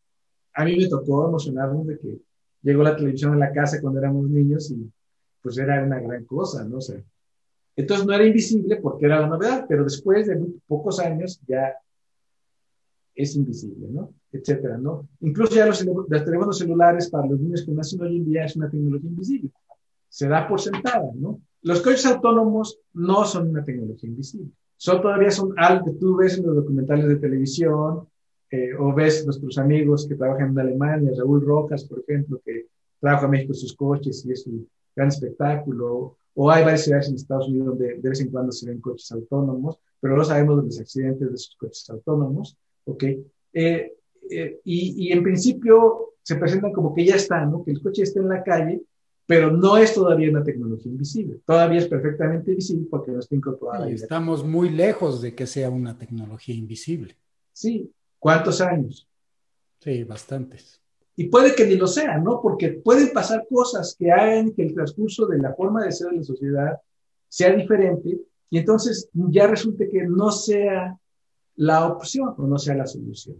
A mí me tocó emocionarme de que llegó la televisión a la casa cuando éramos niños y pues era una gran cosa, ¿no? sé. entonces no era invisible porque era la novedad, pero después de pocos años ya es invisible, ¿no? Etcétera, ¿no? Incluso ya los, los, teléfonos celulares para los niños que nacen hoy en día es una tecnología invisible. Se da por sentada, ¿no? Los coches autónomos no son una tecnología invisible. Son todavía son algo que tú ves en los documentales de televisión eh, o ves nuestros amigos que trabajan en Alemania, Raúl Rojas, por ejemplo, que trabaja en México sus coches y es un gran espectáculo. O hay varias ciudades en Estados Unidos donde de vez en cuando se ven coches autónomos, pero no sabemos de los accidentes de esos coches autónomos. ¿Ok? Eh, eh, y, y, en principio se presentan como que ya está, ¿no? Que el coche está en la calle, pero no es todavía una tecnología invisible. Todavía es perfectamente visible porque no está incorporada. estamos muy lejos de que sea una tecnología invisible. Sí. ¿Cuántos años? Sí, bastantes. Y puede que ni lo sea, ¿no? Porque pueden pasar cosas que hagan que el transcurso de la forma de ser de la sociedad sea diferente y entonces ya resulte que no sea la opción o no sea la solución.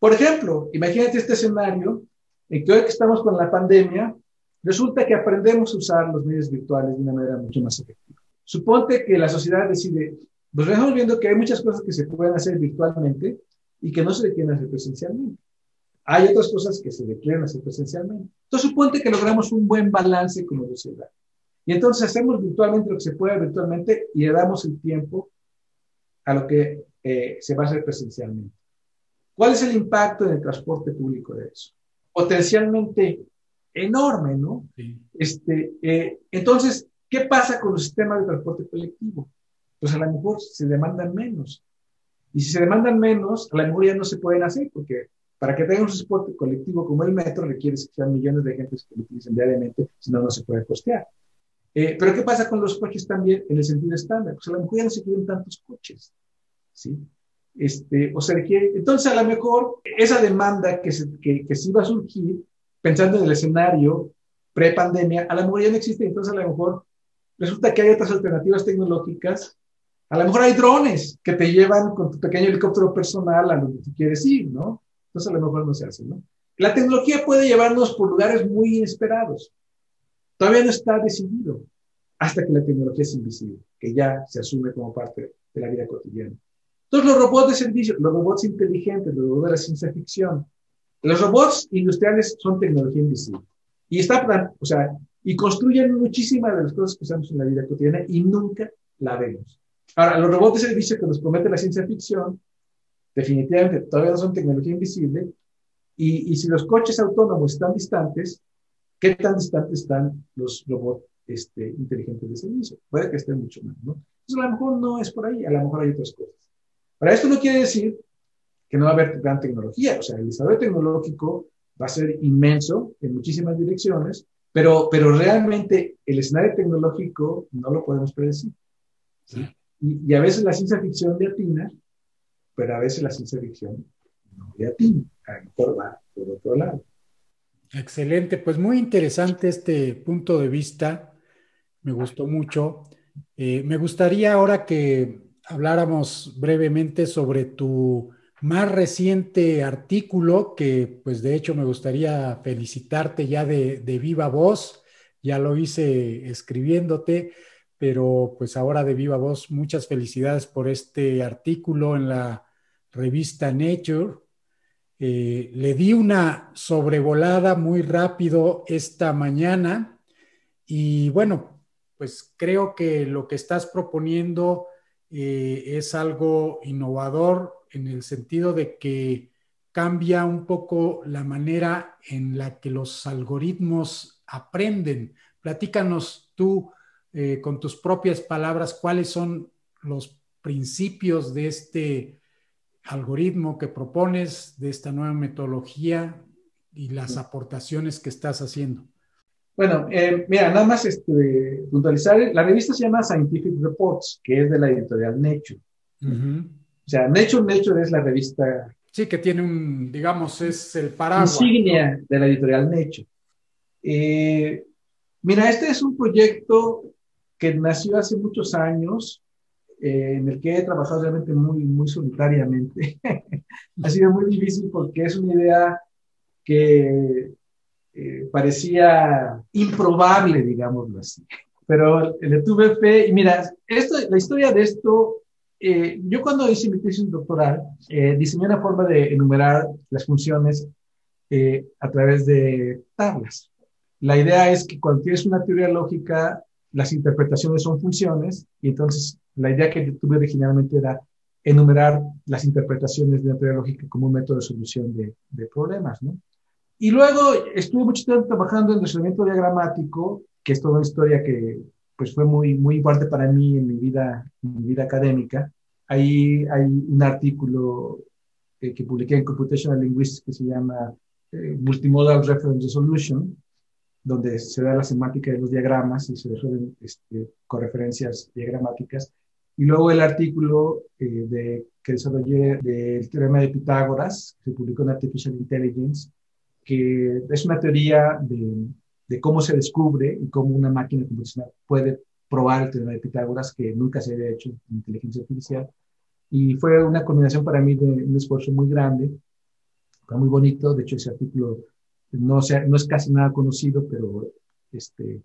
Por ejemplo, imagínate este escenario en que hoy que estamos con la pandemia, resulta que aprendemos a usar los medios virtuales de una manera mucho más efectiva. Suponte que la sociedad decide, pues estamos viendo que hay muchas cosas que se pueden hacer virtualmente y que no se requieren hacer presencialmente. Hay otras cosas que se requieren hacer presencialmente. Entonces, suponte que logramos un buen balance como sociedad. Y entonces hacemos virtualmente lo que se puede virtualmente y le damos el tiempo a lo que eh, se va a hacer presencialmente. ¿Cuál es el impacto en el transporte público de eso? Potencialmente enorme, ¿no? Este, eh, entonces, ¿qué pasa con los sistemas de transporte colectivo? Pues a lo mejor se demandan menos. Y si se demandan menos, a lo mejor ya no se pueden hacer, porque para que tenga un transporte colectivo como el metro requiere que sean millones de gente que lo utilicen diariamente, si no, no se puede costear. Eh, pero ¿qué pasa con los coches también en el sentido estándar? Pues a lo mejor ya no se quieren tantos coches. ¿Sí? Este, o sea, entonces a lo mejor esa demanda que, se, que, que sí va a surgir, pensando en el escenario pre-pandemia, a lo mejor ya no existe, entonces a lo mejor resulta que hay otras alternativas tecnológicas, a lo mejor hay drones que te llevan con tu pequeño helicóptero personal a donde tú quieres ir, ¿no? Entonces a lo mejor no se hace, ¿no? La tecnología puede llevarnos por lugares muy inesperados. Todavía no está decidido hasta que la tecnología es invisible, que ya se asume como parte de la vida cotidiana. Entonces, los robots de servicio, los robots inteligentes, los robots de la ciencia ficción, los robots industriales son tecnología invisible. Y está, o sea, y construyen muchísimas de las cosas que usamos en la vida cotidiana y nunca la vemos. Ahora, los robots de servicio que nos promete la ciencia ficción, definitivamente todavía no son tecnología invisible. Y, y si los coches autónomos están distantes, ¿qué tan distantes están los robots este, inteligentes de servicio? Puede que estén mucho más, ¿no? Entonces, a lo mejor no es por ahí, a lo mejor hay otras cosas. Para esto no quiere decir que no va a haber gran tecnología, o sea, el desarrollo tecnológico va a ser inmenso en muchísimas direcciones, pero, pero realmente el escenario tecnológico no lo podemos predecir. Y, a veces la ciencia ficción le atina, pero a veces la ciencia ficción no le atina, a lo mejor va por otro lado. Excelente, pues muy interesante este punto de vista, me gustó mucho. Eh, me gustaría ahora que habláramos brevemente sobre tu más reciente artículo, que pues de hecho me gustaría felicitarte ya de, viva voz, ya lo hice escribiéndote, pero pues ahora de viva voz, muchas felicidades por este artículo en la revista Nature. Eh, le di una sobrevolada muy rápido esta mañana y bueno, pues creo que lo que estás proponiendo eh, es algo innovador en el sentido de que cambia un poco la manera en la que los algoritmos aprenden. Platícanos tú eh, con tus propias palabras cuáles son los principios de este algoritmo que propones, de esta nueva metodología y las aportaciones que estás haciendo. Bueno, eh, mira, nada más este, puntualizar, la revista se llama Scientific Reports, que es de la editorial Nature. O sea, Nature, Nature es la revista Sí, que tiene un, digamos, es el paraguas. Insignia de la editorial Necho. Eh, mira, este es un proyecto que nació hace muchos años, eh, en el que he trabajado realmente muy, muy solitariamente. ha sido muy difícil porque es una idea que eh, parecía improbable, digámoslo así. Pero le tuve fe y mira, esto, la historia de esto eh, yo cuando hice mi tesis doctoral, eh, diseñé una forma de enumerar las funciones eh, a través de tablas. La idea es que cuando tienes una teoría lógica, las interpretaciones son funciones, y entonces la idea que tuve originalmente era enumerar las interpretaciones de una teoría lógica como un método de solución de, de problemas, ¿no? Y luego estuve mucho tiempo trabajando en el resolvimiento diagramático, que es toda una historia que pues fue muy, muy importante para mí en mi vida, en mi vida académica. Ahí hay un artículo eh, que publiqué en Computational Linguistics que se llama eh, Multimodal Reference Resolution, donde se da la semántica de los diagramas y se resuelven este, con referencias diagramáticas. Y luego el artículo eh, de, que desarrollé del teorema de Pitágoras, que se publicó en Artificial Intelligence, que es una teoría de, de cómo se descubre y cómo una máquina computacional puede probar el teorema de Pitágoras que nunca se había hecho en inteligencia artificial. Y fue una combinación para mí de un esfuerzo muy grande, fue muy bonito. De hecho, ese artículo no, sea, no es casi nada conocido, pero, este,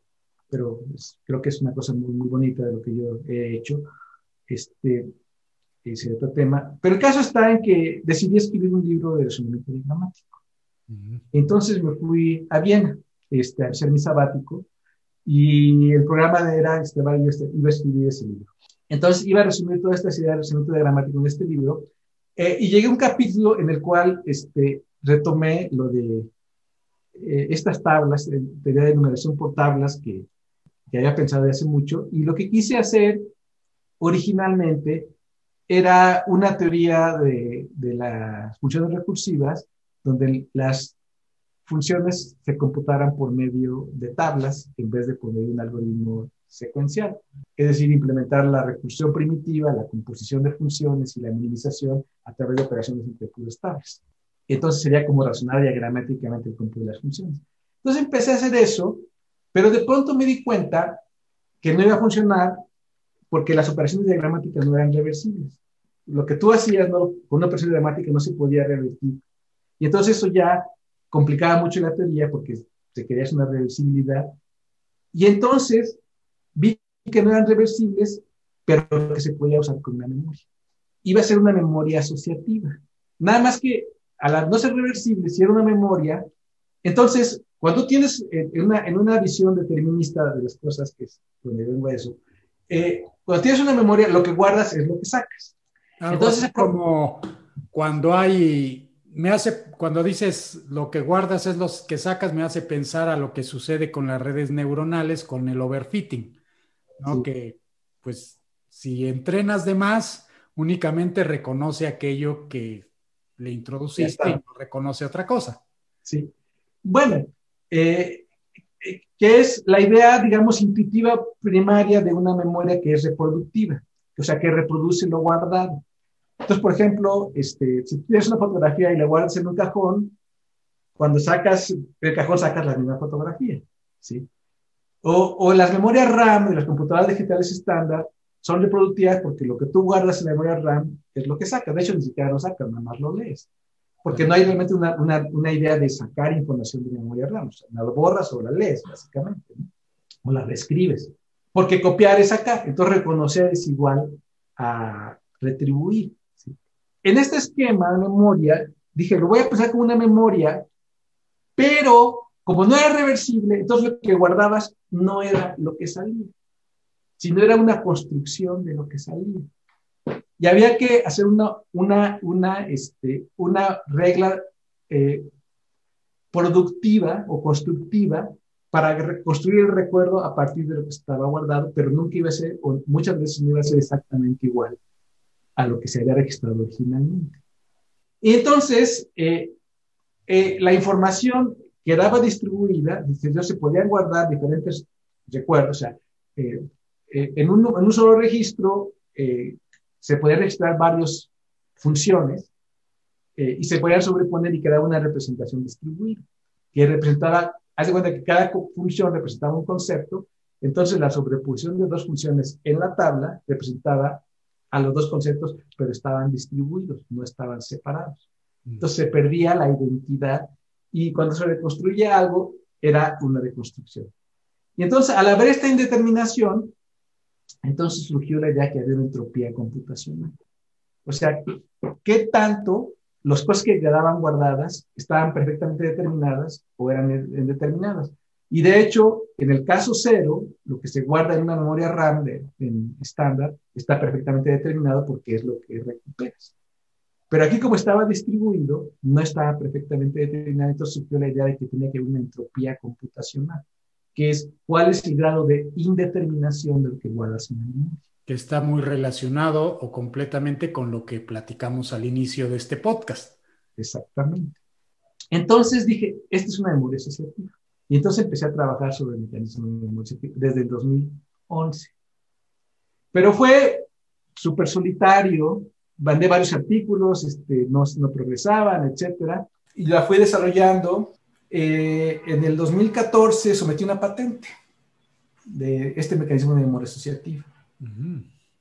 pero creo que es una cosa muy, muy bonita de lo que yo he hecho. Este, ese otro tema. Pero el caso está en que decidí escribir un libro de diagramático. Entonces me fui a Viena este, a hacer mi sabático y el programa era, este, iba, a escribir ese libro. Entonces iba a resumir toda esta idea de resumen de gramático en este libro eh, y llegué a un capítulo en el cual este, retomé lo de eh, estas tablas, teoría de numeración por tablas que, que había pensado de hace mucho y lo que quise hacer originalmente era una teoría de, de las funciones recursivas donde las funciones se computaran por medio de tablas en vez de por medio de un algoritmo secuencial. Es decir, implementar la recursión primitiva, la composición de funciones y la minimización a través de operaciones entre puras tablas. Entonces sería como razonar diagramáticamente el cómputo de las funciones. Entonces empecé a hacer eso, pero de pronto me di cuenta que no iba a funcionar porque las operaciones diagramáticas no eran reversibles. Lo que tú hacías con una operación diagramática no se podía revertir. Y entonces eso ya complicaba mucho la teoría porque se quería hacer una reversibilidad. Y entonces vi que no eran reversibles, pero que se podía usar con una memoria. Iba a ser una memoria asociativa. Nada más que al no ser reversible, si era una memoria, entonces, cuando tienes en una, en una visión determinista de las cosas, que es donde vengo a eso, eh, cuando tienes una memoria, lo que guardas es lo que sacas. entonces, es como cuando hay me hace, cuando dices lo que guardas es lo que sacas, me hace pensar a lo que sucede con las redes neuronales, con el overfitting, ¿no? Que, pues, si entrenas de más, únicamente reconoce aquello que le introduciste y no reconoce otra cosa. Sí. Bueno, eh, eh, que es la idea, digamos, intuitiva primaria de una memoria que es reproductiva, o sea, que reproduce lo guardado. Entonces, por ejemplo, este, si tienes una fotografía y la guardas en un cajón, cuando sacas el cajón sacas la misma fotografía, ¿sí? O, o las memorias RAM de las computadoras digitales estándar son reproductivas porque lo que tú guardas en la memoria RAM es lo que sacas. De hecho, ni siquiera lo sacas, nada más lo lees. Porque no hay realmente una, una, una idea de sacar información de la memoria RAM. O sea, la borras o la lees, básicamente, ¿no? o la reescribes. porque copiar es acá, entonces reconocer es igual a retribuir. En este esquema de memoria, dije, lo voy a pensar como una memoria, pero como no era reversible, entonces lo que guardabas no era lo que salía, sino era una construcción de lo que salía. Y había que hacer una, una, una, este, una regla eh, productiva o constructiva para reconstruir el recuerdo a partir de lo que estaba guardado, pero nunca iba a ser, o muchas veces no iba a ser exactamente igual a lo que se había registrado originalmente. Y entonces, eh, eh, la información quedaba distribuida, entonces se podían guardar diferentes recuerdos, o sea, en un, en, un, solo registro se podían registrar varias funciones eh, y se podían sobreponer y quedaba una representación distribuida, que representaba, hace cuenta que cada función representaba un concepto, entonces la sobreposición de dos funciones en la tabla representaba a los dos conceptos, pero estaban distribuidos, no estaban separados. Mm. Entonces se perdía la identidad y cuando se reconstruye algo, era una reconstrucción. Y entonces, al haber esta indeterminación, entonces surgió la idea que había una entropía computacional. O sea, ¿qué tanto las cosas que quedaban guardadas estaban perfectamente determinadas o eran indeterminadas? Y de hecho, en el caso cero, lo que se guarda en una memoria RAM de, en estándar está perfectamente determinado porque es lo que recuperas. Pero aquí, como estaba distribuido, no estaba perfectamente determinado, entonces surgió la idea de que tenía que haber una entropía computacional que es cuál es el grado de indeterminación de lo que guardas en la memoria. Que está muy relacionado o completamente con lo que platicamos al inicio de este podcast. Exactamente. Entonces dije, esta es una memoria asociativa. Y entonces empecé a trabajar sobre el mecanismo de desde el 2011. Pero fue súper solitario, mandé varios artículos, este, no, no progresaban, etcétera, y la fui desarrollando eh, en el 2014 sometí una patente de este mecanismo de memoria asociativa,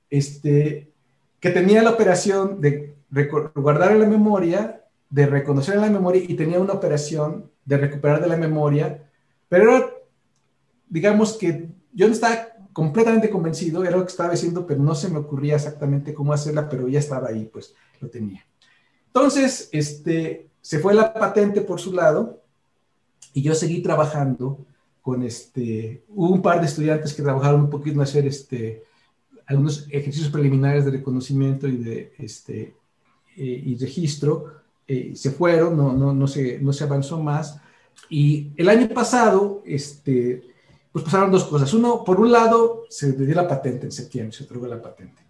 este, que tenía la operación de guardar en la memoria, de reconocer en la memoria y tenía una operación de recuperar de la memoria, pero digamos que yo no estaba completamente convencido, era lo que estaba diciendo, pero no se me ocurría exactamente cómo hacerla, pero ya estaba ahí, pues lo tenía. Entonces, este, se fue la patente por su lado y yo seguí trabajando con este, un par de estudiantes que trabajaron un poquito en hacer este, algunos ejercicios preliminares de reconocimiento y de este, eh, y registro. Eh, se fueron, no, no, no, se, no se avanzó más. Y el año pasado, este, pues pasaron dos cosas. Uno, por un lado, se dio la patente en septiembre, se otorgó la patente.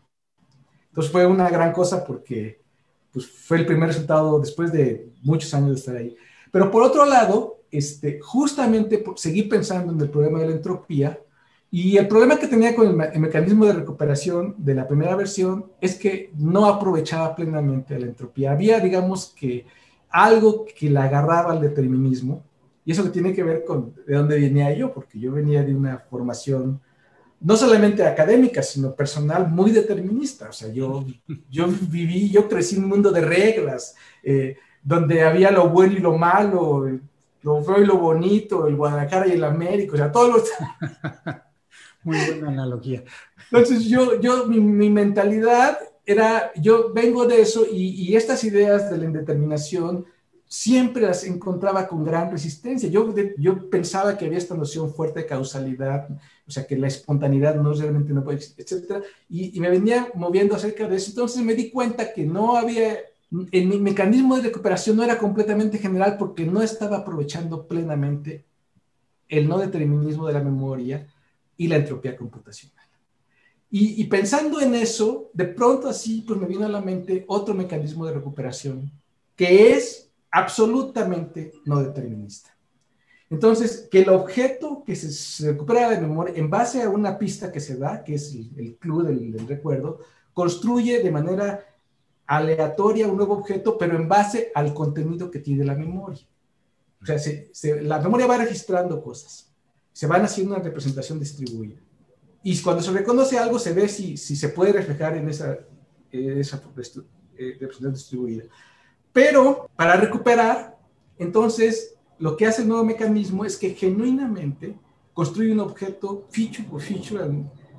Entonces fue una gran cosa porque pues, fue el primer resultado después de muchos años de estar ahí. Pero por otro lado, este, justamente seguí pensando en el problema de la entropía y el problema que tenía con el, mecanismo de recuperación de la primera versión es que no aprovechaba plenamente la entropía. Había, digamos, que algo que la agarraba al determinismo y eso que tiene que ver con de dónde venía yo, porque yo venía de una formación no solamente académica, sino personal muy determinista. O sea, yo, yo viví, yo crecí en un mundo de reglas, eh, donde había lo bueno y lo malo, lo feo y lo bonito, el Guadalajara y el América, o sea, todos los... Muy buena analogía. Entonces yo, yo mi, mentalidad era, yo vengo de eso y, y, estas ideas de la indeterminación siempre las encontraba con gran resistencia. Yo, yo pensaba que había esta noción fuerte de causalidad, o sea, que la espontaneidad no realmente no puede existir, etc. Y, y me venía moviendo acerca de eso. Entonces me di cuenta que no había el mecanismo de recuperación no era completamente general porque no estaba aprovechando plenamente el no determinismo de la memoria y la entropía computacional. Y, pensando en eso, de pronto así, pues me vino a la mente otro mecanismo de recuperación que es absolutamente no determinista. Entonces, que el objeto que se, recupera de memoria en base a una pista que se da, que es el, club del recuerdo, construye de manera aleatoria un nuevo objeto, pero en base al contenido que tiene la memoria. O sea, la memoria va registrando cosas, se van haciendo una representación distribuida. Y cuando se reconoce algo, se ve si, si se puede reflejar en esa, esa eh, representación distribuida. Pero para recuperar, entonces, lo que hace el nuevo mecanismo es que genuinamente construye un objeto feature por feature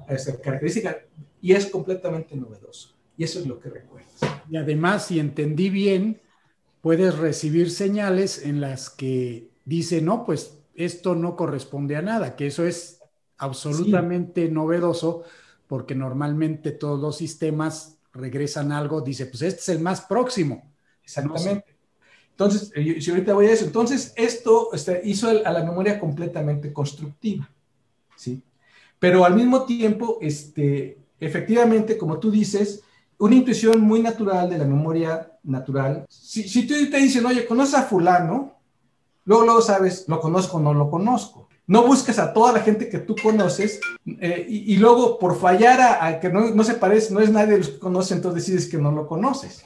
a esa característica y es completamente novedoso. Y eso es lo que recuerdas. Y además, si entendí bien, puedes recibir señales en las que dice, no, pues esto no corresponde a nada, que eso es absolutamente novedoso porque normalmente todos los sistemas regresan algo, dice, pues este es el más próximo. Exactamente. Entonces, eh, si ahorita voy a eso, entonces esto este, hizo a la memoria completamente constructiva, ¿sí? Pero al mismo tiempo, este, efectivamente, como tú dices, una intuición muy natural de la memoria natural. Si, si tú te dicen, oye, ¿conoces a fulano? Luego, luego sabes, ¿lo conozco o no lo conozco? No buscas a toda la gente que tú conoces eh, y, luego por fallar a, que no, no, se parece, no es nadie de los que conoce, entonces decides que no lo conoces.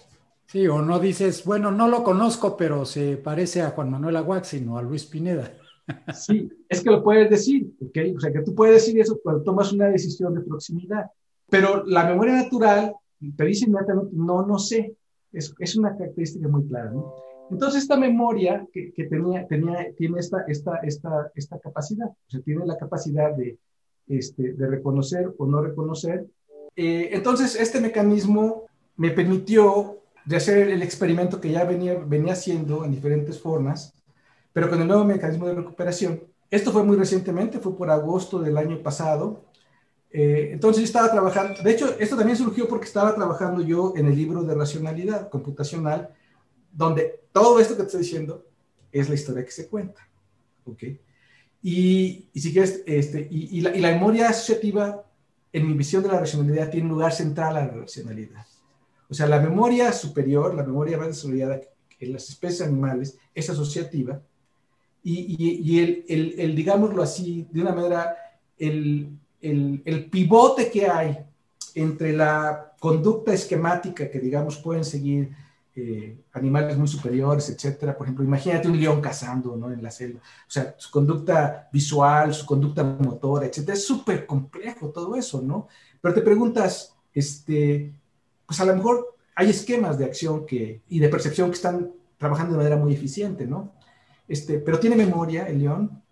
Sí, o no dices, bueno, no lo conozco, pero se parece a Juan Manuel Aguaxin o a Luis Pineda. Sí, es que lo puedes decir, ¿ok? O sea, que tú puedes decir eso cuando tomas una decisión de proximidad. Pero la memoria natural te dice inmediatamente, no, no sé. Es, es una característica muy clara, ¿no? Entonces, esta memoria que, que, tenía, tenía, tiene esta, esta, esta, esta capacidad, o sea, tiene la capacidad de, este, de reconocer o no reconocer. Eh, entonces, este mecanismo me permitió de hacer el experimento que ya venía, venía haciendo en diferentes formas, pero con el nuevo mecanismo de recuperación. Esto fue muy recientemente, fue por agosto del año pasado. Eh, entonces yo estaba trabajando, de hecho, esto también surgió porque estaba trabajando yo en el libro de racionalidad computacional, donde todo esto que te estoy diciendo es la historia que se cuenta. ¿Ok? Y, y si quieres, este, y, y, la, memoria asociativa, en mi visión de la racionalidad, tiene lugar central a la racionalidad. O sea, la memoria superior, la memoria más desarrollada en las especies animales, es asociativa. Y, y, y el, el, el, digámoslo así, de una manera, el, el, pivote que hay entre la conducta esquemática que, digamos, pueden seguir eh, animales muy superiores, etcétera. Por ejemplo, imagínate un león cazando ¿no? en la selva. O sea, su conducta visual, su conducta motora, etcétera. Es súper complejo todo eso, ¿no? Pero te preguntas, este, pues a lo mejor hay esquemas de acción y de percepción que están trabajando de manera muy eficiente, ¿no? Este, pero tiene memoria el león.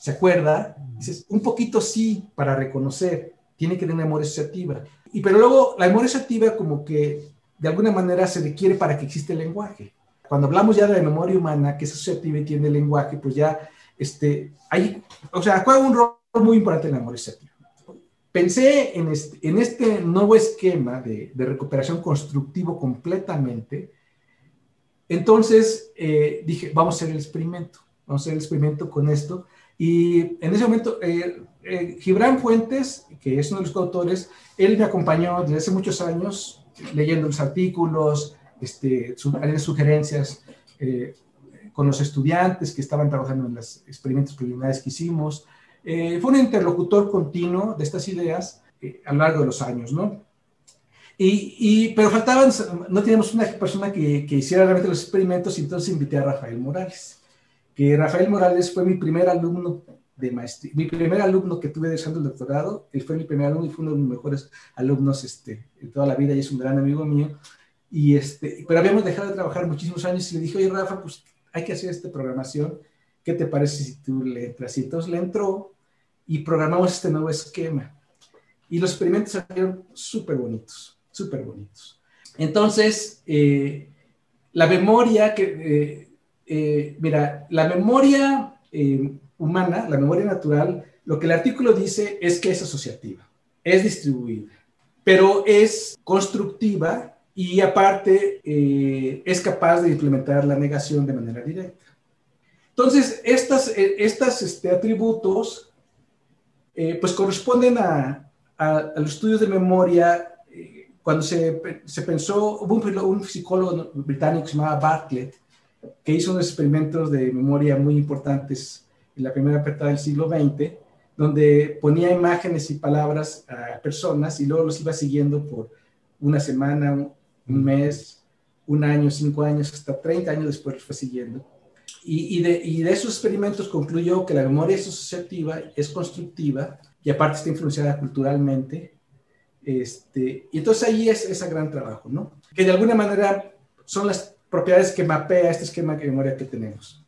Se acuerda, dices, un poquito sí para reconocer, tiene que tener memoria asociativa. Y pero luego la memoria asociativa como que de alguna manera se requiere para que exista el lenguaje. Cuando hablamos ya de la memoria humana, que es asociativa y tiene lenguaje, pues ya, este, hay, o sea, juega un rol muy importante en la memoria asociativa pensé en este, en este nuevo esquema de, de, recuperación constructivo completamente. Entonces eh, dije, vamos a hacer el experimento, vamos a hacer el experimento con esto. Y en ese momento, eh, eh, Gibran Fuentes, que es uno de los coautores, él me acompañó desde hace muchos años leyendo los artículos, este, sugerencias eh, con los estudiantes que estaban trabajando en los experimentos preliminares que hicimos. Eh, fue un interlocutor continuo de estas ideas eh, a lo largo de los años, ¿no? Y, y, pero faltaban, no teníamos una persona que, que, hiciera realmente los experimentos y entonces invité a Rafael Morales, que Rafael Morales fue mi primer alumno de maestría, mi primer alumno que tuve desde el doctorado, él fue mi primer alumno y fue uno de mis mejores alumnos este, de toda la vida y es un gran amigo mío. Y este, pero habíamos dejado de trabajar muchísimos años y le dije, oye Rafa, pues hay que hacer esta programación, ¿qué te parece si tú le entras? Y le entró y programamos este nuevo esquema. Y los experimentos salieron súper bonitos, súper bonitos. Entonces, eh, la memoria que, eh, eh, mira, la memoria humana, la memoria natural, lo que el artículo dice es que es asociativa, es distribuida, pero es constructiva y aparte es capaz de implementar la negación de manera directa. Entonces, estas, estas este, atributos eh, pues corresponden a, a, los estudios de memoria. Eh, cuando se, se, pensó, hubo un, psicólogo británico que Bartlett, que hizo unos experimentos de memoria muy importantes en la primera mitad del siglo XX, donde ponía imágenes y palabras a personas y luego los iba siguiendo por una semana, un mes, un año, cinco años, hasta 30 años después los fue siguiendo y, y, de, y, de, esos experimentos concluyó que la memoria es asociativa, es constructiva y aparte está influenciada culturalmente. Este, y entonces ahí es ese gran trabajo, ¿no? Que de alguna manera son las propiedades que mapea este esquema de memoria que tenemos.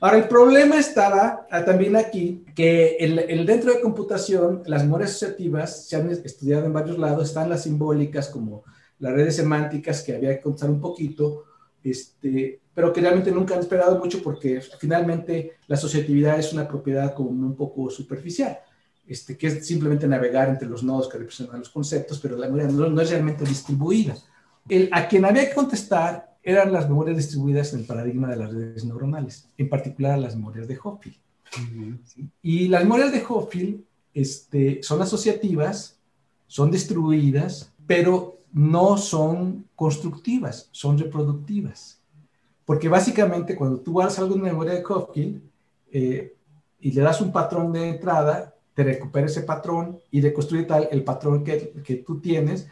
Ahora, el problema estaba ah, también aquí, que el, el, dentro de computación, las memorias asociativas se han estudiado en varios lados, están las simbólicas como las redes semánticas, que había que contar un poquito, este, pero que realmente nunca han esperado mucho porque finalmente la asociatividad es una propiedad como un poco superficial, este, que es simplemente navegar entre los nodos que representan los conceptos, pero la memoria no, no es realmente distribuida. El, a quien había que contestar eran las memorias distribuidas en el paradigma de las redes neuronales, en particular las memorias de Hopfield. Y las memorias de Hopfield este, son asociativas, son distribuidas, pero no son constructivas, son reproductivas. Porque básicamente cuando tú guardas algo en memoria de Hopfield eh, y le das un patrón de entrada, te recupera ese patrón y reconstruye tal el patrón que, que tú tienes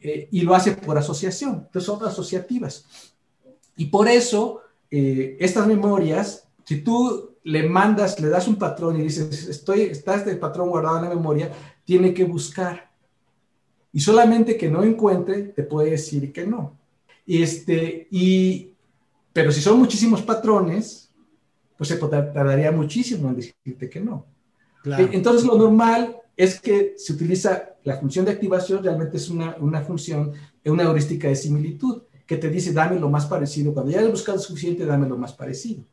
eh, y lo hace por asociación. Entonces son asociativas. Y por eso eh, estas memorias, si tú le mandas, le das un patrón y dices, estoy, está este patrón guardado en la memoria, tiene que buscar. Y solamente que no encuentre, te puede decir que no. Este, y, pero si son muchísimos patrones, pues se tardaría muchísimo en decirte que no. Entonces lo normal es que se utiliza la función de activación, realmente es una, una función, una heurística de similitud, que te dice, dame lo más parecido. Cuando ya has buscado suficiente, dame lo más parecido.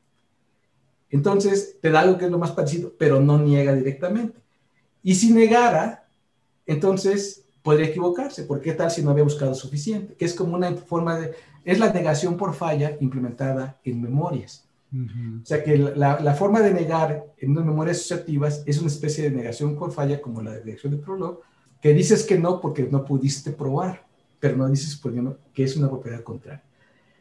Entonces, te da algo que es lo más parecido, pero no niega directamente. Y si negara, entonces podría equivocarse, porque qué tal si no había buscado suficiente, que es como una forma de, es la negación por falla implementada en memorias. O sea que la, forma de negar en unas memorias asociativas es una especie de negación por falla como la de dirección de Prolog, que dices que no porque no pudiste probar, pero no dices no, que es una propiedad contraria.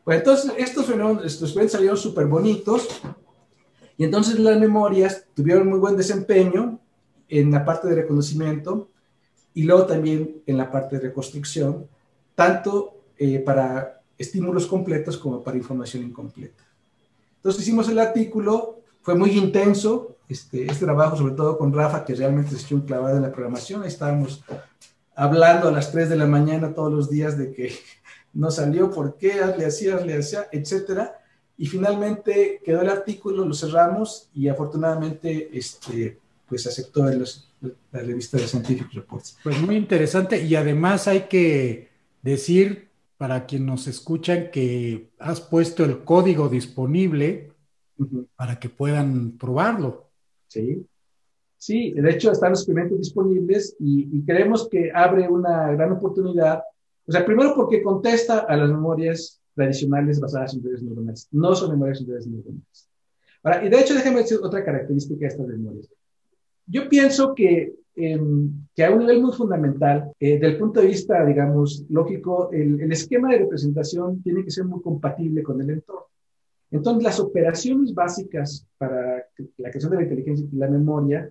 Bueno, entonces estos fenómenos salieron súper bonitos y entonces las memorias tuvieron muy buen desempeño en la parte de reconocimiento y luego también en la parte de reconstrucción, tanto eh, para estímulos completos como para información incompleta. Entonces hicimos el artículo, fue muy intenso, este, este trabajo, sobre todo con Rafa, que realmente se echó un clavado en la programación. Ahí estábamos hablando a las 3 de la mañana todos los días de que no salió, por qué, hazle así, hazle así, etcétera. Y finalmente quedó el artículo, lo cerramos y afortunadamente este, pues aceptó en la revista de Scientific Reports. Pues muy interesante y además hay que decir para quienes nos escuchan que has puesto el código disponible para que puedan probarlo. Sí, sí, de hecho están los experimentos disponibles y, creemos que abre una gran oportunidad. O sea, primero porque contesta a las memorias tradicionales basadas en redes neuronales. No son memorias en redes neuronales. Ahora, y de hecho, déjame decir otra característica de estas memorias. Yo pienso que que a un nivel muy fundamental, eh, del punto de vista, digamos, lógico, el, el, esquema de representación tiene que ser muy compatible con el entorno. Entonces, las operaciones básicas para la creación de la inteligencia y la memoria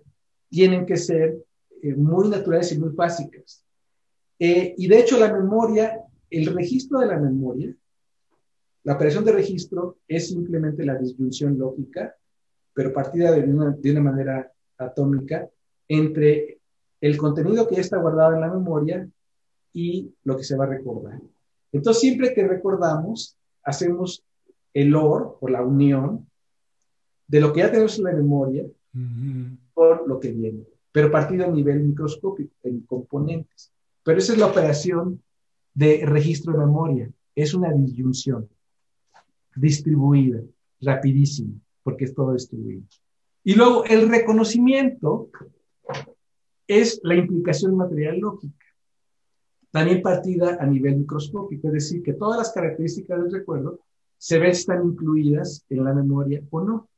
tienen que ser eh, muy naturales y muy básicas. Eh, y de hecho, la memoria, el registro de la memoria, la operación de registro es simplemente la disyunción lógica, pero partida de una, de una manera atómica entre el contenido que ya está guardado en la memoria y lo que se va a recordar. Entonces, siempre que recordamos, hacemos el OR o la unión de lo que ya tenemos en la memoria por lo que viene, pero partido a nivel microscópico, en componentes. Pero esa es la operación de registro de memoria. Es una disyunción distribuida, rapidísima, porque es todo distribuido. Y luego el reconocimiento es la implicación material lógica, también partida a nivel microscópico, es decir, que todas las características del recuerdo se ven si están incluidas en la memoria o no.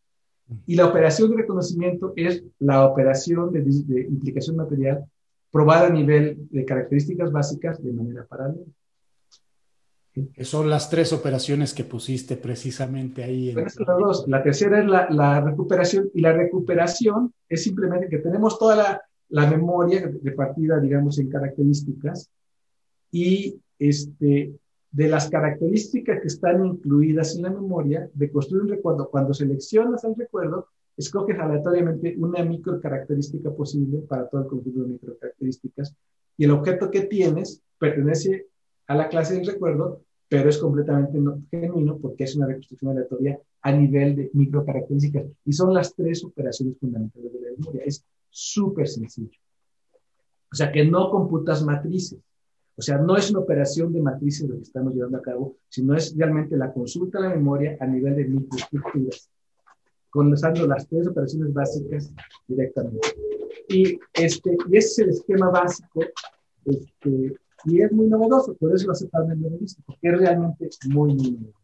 Y la operación de reconocimiento es la operación de, implicación material probada a nivel de características básicas de manera paralela. Que son las tres operaciones que pusiste precisamente ahí. En La tercera es la, la, recuperación y la recuperación es simplemente que tenemos toda la, la memoria repartida, digamos, en características y este, de las características que están incluidas en la memoria, de construir un recuerdo. Cuando seleccionas el recuerdo, escoges aleatoriamente una microcaracterística posible para todo el conjunto de microcaracterísticas y el objeto que tienes pertenece a la clase del recuerdo, pero es completamente genuino porque es una reconstrucción aleatoria a nivel de microcaracterísticas. Y son las tres operaciones fundamentales de la memoria. Es súper sencillo. O sea, que no computas matrices. O sea, no es una operación de matrices lo que estamos llevando a cabo, sino es realmente la consulta a la memoria a nivel de microestructuras, usando las tres operaciones básicas directamente. Y, este, y ese es el esquema básico este, y es muy novedoso, por eso lo aceptaron en el porque es realmente muy, muy novedoso.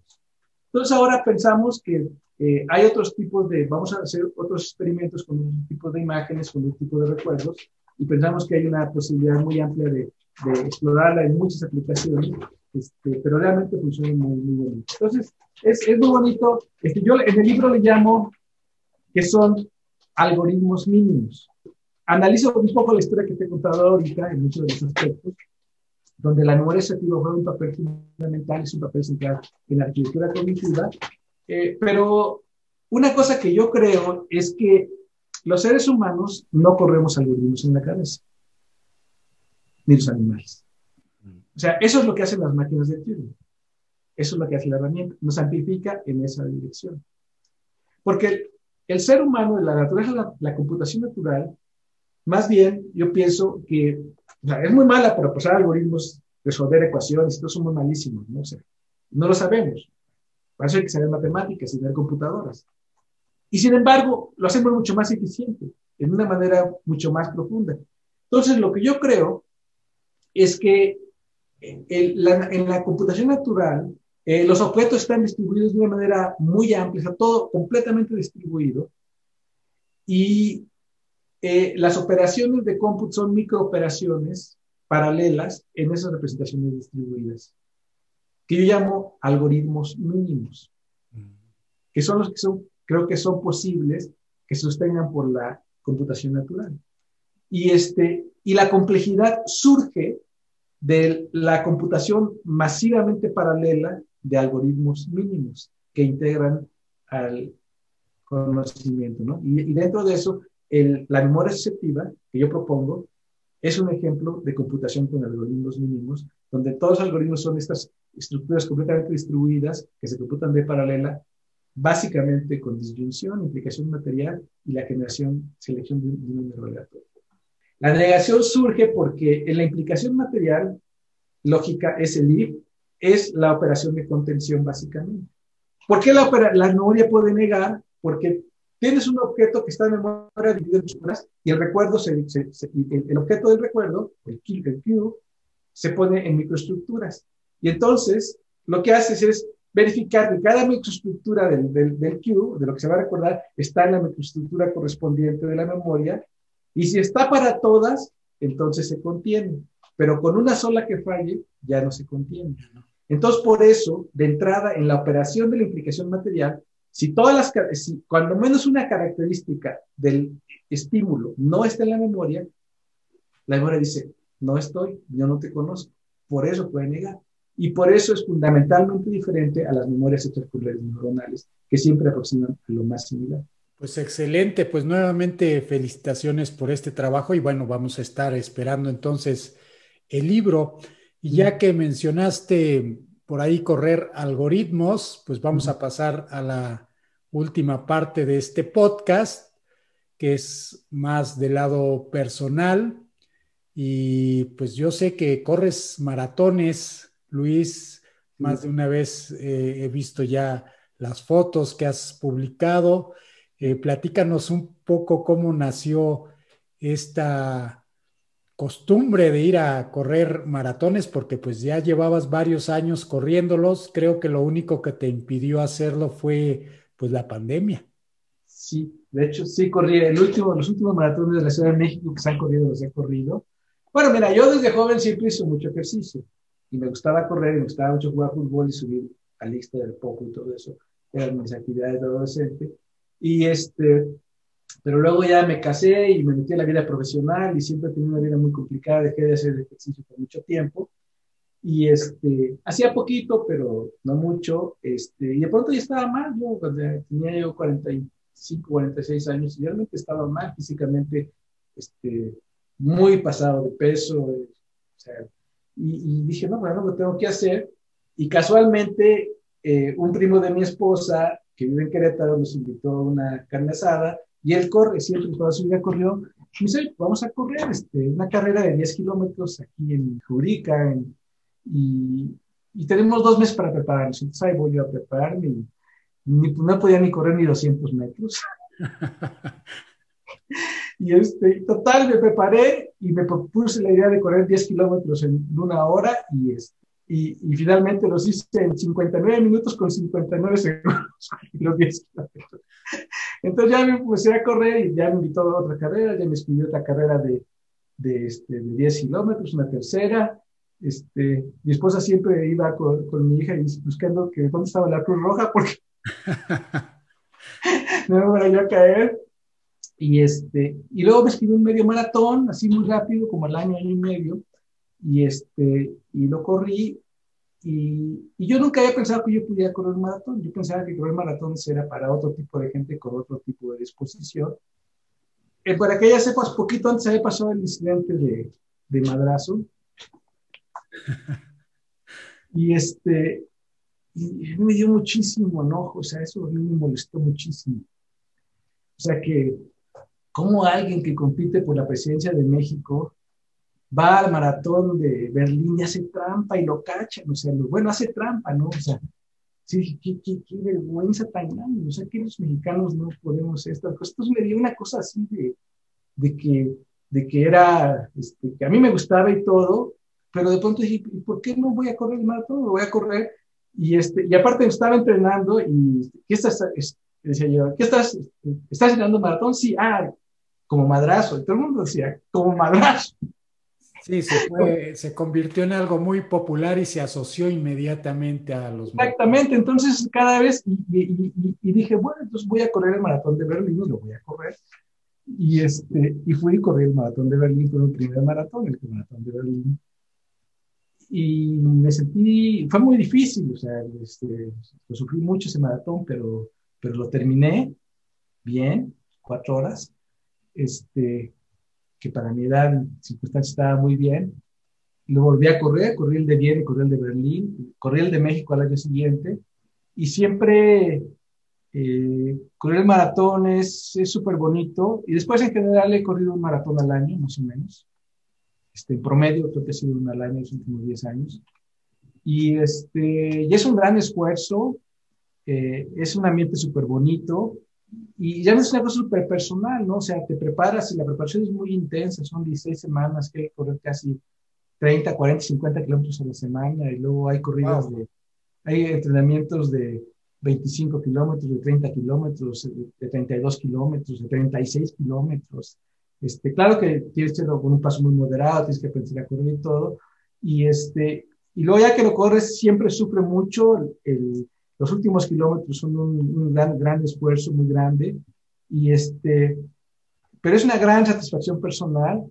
Entonces ahora pensamos que eh, hay otros tipos de, vamos a hacer otros experimentos con un tipo de imágenes, con un tipo de recuerdos, y pensamos que hay una posibilidad muy amplia de, de explorarla en muchas aplicaciones, este, pero realmente funciona muy, muy bonito. Entonces, es, es muy bonito. Este, yo en el libro le llamo que son algoritmos mínimos. Analizo un poco la historia que te he contado ahorita en muchos de los aspectos, donde la memoria selectiva juega un papel fundamental, es un papel central en la arquitectura cognitiva. Eh, pero una cosa que yo creo es que los seres humanos no corremos algoritmos en la cabeza, ni los animales. O sea, eso es lo que hacen las máquinas de Turing. Eso es lo que hace la herramienta. Nos amplifica en esa dirección. Porque el, ser humano, la naturaleza, la, la computación natural, más bien yo pienso que es muy mala para pasar algoritmos, resolver ecuaciones, estos son muy malísimos, ¿no? sé no lo sabemos. Para eso hay que saber matemáticas y ver computadoras. Y sin embargo, lo hacemos mucho más eficiente, en una manera mucho más profunda. Entonces, lo que yo creo es que en la, computación natural, eh, los objetos están distribuidos de una manera muy amplia, está todo completamente distribuido. Y eh, las operaciones de cómputo son microoperaciones paralelas en esas representaciones distribuidas, que yo llamo algoritmos mínimos, que son los que son, creo que son posibles que se sostengan por la computación natural. Y, este, y la complejidad surge de la computación masivamente paralela de algoritmos mínimos que integran al conocimiento, ¿no? Y, y dentro de eso la memoria susceptiva que yo propongo es un ejemplo de computación con algoritmos mínimos, donde todos los algoritmos son estas estructuras completamente distribuidas que se computan de paralela, básicamente con disyunción, implicación material y la generación, selección de un, número aleatorio. La negación surge porque en la implicación material, lógica es el if, es la operación de contención básicamente. ¿Por qué la, la memoria puede negar? Porque Tienes un objeto que está en memoria dividido en y el recuerdo, se, el, objeto del recuerdo, el, el Q, se pone en microestructuras. Y entonces lo que haces es verificar que cada microestructura del, del, del Q, de lo que se va a recordar, está en la microestructura correspondiente de la memoria. Y si está para todas, entonces se contiene. Pero con una sola que falle, ya no se contiene. Entonces, por eso, de entrada, en la operación de la implicación material, si todas las, si cuando menos una característica del estímulo no está en la memoria, la memoria dice, no estoy, yo no te conozco. Por eso puede negar. Y por eso es fundamentalmente diferente a las memorias extracurriculares neuronales, que siempre aproximan a lo más similar. Pues excelente, pues nuevamente felicitaciones por este trabajo y bueno, vamos a estar esperando entonces el libro. Y ya que mencionaste por ahí correr algoritmos, pues vamos a pasar a la última parte de este podcast, que es más del lado personal. Y pues yo sé que corres maratones, Luis, más de una vez eh, he visto ya las fotos que has publicado. Eh, platícanos un poco cómo nació esta costumbre de ir a correr maratones porque pues ya llevabas varios años corriéndolos. Creo que lo único que te impidió hacerlo fue pues la pandemia. Sí, de hecho sí corrí el último, los últimos maratones de la Ciudad de México que se han corrido los he corrido. Bueno, mira, yo desde joven siempre hice mucho ejercicio y me gustaba correr y me gustaba mucho jugar fútbol y subir a lista del poco y todo eso. Eran mis actividades de adolescente. Y este, pero luego ya me casé y me metí en la vida profesional y siempre he tenido una vida muy complicada, dejé de hacer ejercicio por mucho tiempo. Y este, hacía poquito, pero no mucho. Este, y de pronto ya estaba mal. Yo cuando tenía yo 45, 46 años, y realmente estaba mal físicamente, este, muy pasado de peso. O sea, y, y, dije, no, bueno, lo tengo que hacer. Y casualmente, eh, un primo de mi esposa, que vive en Querétaro, nos invitó a una carne asada y él corre, siempre toda su vida corrió. Me dice, vamos a correr este, una carrera de 10 kilómetros aquí en Jurica y, y, tenemos dos meses para prepararnos. Entonces ahí voy yo a prepararme y no podía ni correr ni 200 metros. y este, total, me preparé y me propuse la idea de correr 10 kilómetros en una hora y, este, y, y, finalmente los hice en 59 minutos con 59 segundos, los 10 kilómetros. Entonces ya me puse a correr y ya me invitó a otra carrera, ya me escribió otra carrera de, de, este, de 10 kilómetros, una tercera. Este, mi esposa siempre iba con, con mi hija y buscando que dónde estaba la Cruz Roja porque no me voy a caer. Y, este, y luego me escribió un medio maratón, así muy rápido, como al año, año y medio, y, este, y lo corrí. Y, y, yo nunca había pensado que yo pudiera correr un maratón. Yo pensaba que correr maratón era para otro tipo de gente con otro tipo de disposición. Eh, para aquellas épocas, poquito antes había pasado el incidente de, de madrazo. y este, y me dio muchísimo enojo, o sea, eso a mí me molestó muchísimo. O sea, que como alguien que compite por la presidencia de México va al maratón de Berlín y hace trampa y lo cachan, o sea, bueno, hace trampa, ¿no? O sea, sí, qué, qué, qué vergüenza tan grande, o sea, que los mexicanos no podemos hacer estas cosas. Entonces me dio una cosa así de, de que, de que era, este, que a mí me gustaba y todo, pero de pronto dije, ¿y por qué no voy a correr el maratón? Lo voy a correr y, este, y aparte estaba entrenando y, ¿qué estás? Decía yo, ¿qué estás? ¿Estás entrenando maratón? Sí, ah, como madrazo. Y todo el mundo decía, como madrazo. Sí, se, fue, se convirtió en algo muy popular y se asoció inmediatamente a los Exactamente, entonces cada vez, y, y, dije, bueno, entonces voy a correr el maratón de Berlín y lo voy a correr. Y, este, y fui y corrí el maratón de Berlín, fue mi primer maratón, el maratón de Berlín y me sentí, fue muy difícil, o sea, este, lo sufrí mucho ese maratón, pero, pero lo terminé bien, cuatro horas, este, que para mi edad, circunstancia estaba muy bien. Lo volví a correr, corrí el de Viena, corrí el de Berlín, corrí el de México al año siguiente, y siempre eh, correr el maratón es súper bonito, y después en general he corrido un maratón al año, más o menos. Este, en promedio creo que ha sido un al año en los últimos 10 años. Y, este, y es un gran esfuerzo, eh, es un ambiente súper bonito y ya no es una cosa súper personal, ¿no? O sea, te preparas y la preparación es muy intensa, son 16 semanas que hay que correr casi 30, 40, 50 kilómetros a la semana y luego hay corridas de, hay entrenamientos de 25 kilómetros, de 30 kilómetros, de 32 kilómetros, de 36 kilómetros. Este, claro que tienes que hacerlo con un paso muy moderado, tienes que aprender a correr y todo. Y, este, y luego ya que lo corres, siempre sufre mucho. El, los últimos kilómetros son un, gran, gran, esfuerzo, muy grande. Y este, pero es una gran satisfacción personal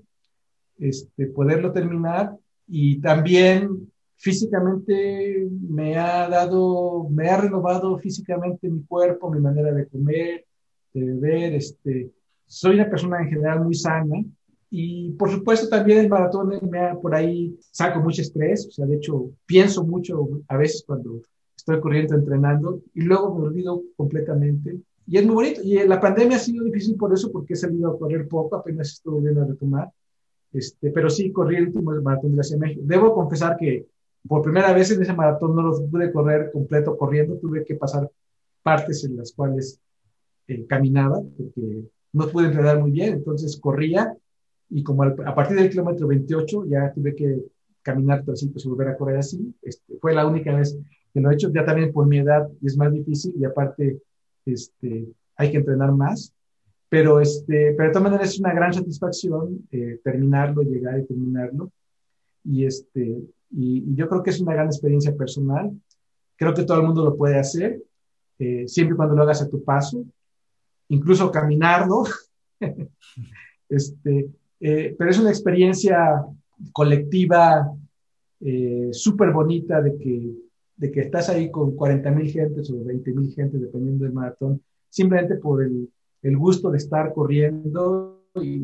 este, poderlo terminar. Y también físicamente me ha dado, me ha renovado físicamente mi cuerpo, mi manera de comer, de beber, este, soy una persona en general muy sana y por supuesto también el maratón me por ahí saco mucho estrés, o sea, de hecho pienso mucho a veces cuando estoy corriendo, entrenando y luego me olvido completamente. Y es muy bonito. Y la pandemia ha sido difícil por eso, porque he salido a correr poco, apenas estoy volviendo a retomar. Este, pero sí, corrí el último maratón de la Ciudad de México. Debo confesar que por primera vez en ese maratón no lo pude correr completo corriendo, tuve que pasar partes en las cuales eh, caminaba, porque no pude entrenar muy bien, entonces corría y como a partir del kilómetro 28 ya tuve que caminar trocitos y volver a correr así. Este, fue la única vez que lo he hecho, ya también por mi edad es más difícil y aparte este, hay que entrenar más. Pero, este, pero de todas maneras es una gran satisfacción eh, terminarlo, llegar y terminarlo. Y, este, y, yo creo que es una gran experiencia personal. Creo que todo el mundo lo puede hacer, eh, siempre y cuando lo hagas a tu paso incluso caminarlo. este, eh, pero es una experiencia colectiva eh, súper bonita de que, de que estás ahí con 40 mil gentes o 20 mil gentes, dependiendo del maratón, simplemente por el, el gusto de estar corriendo y,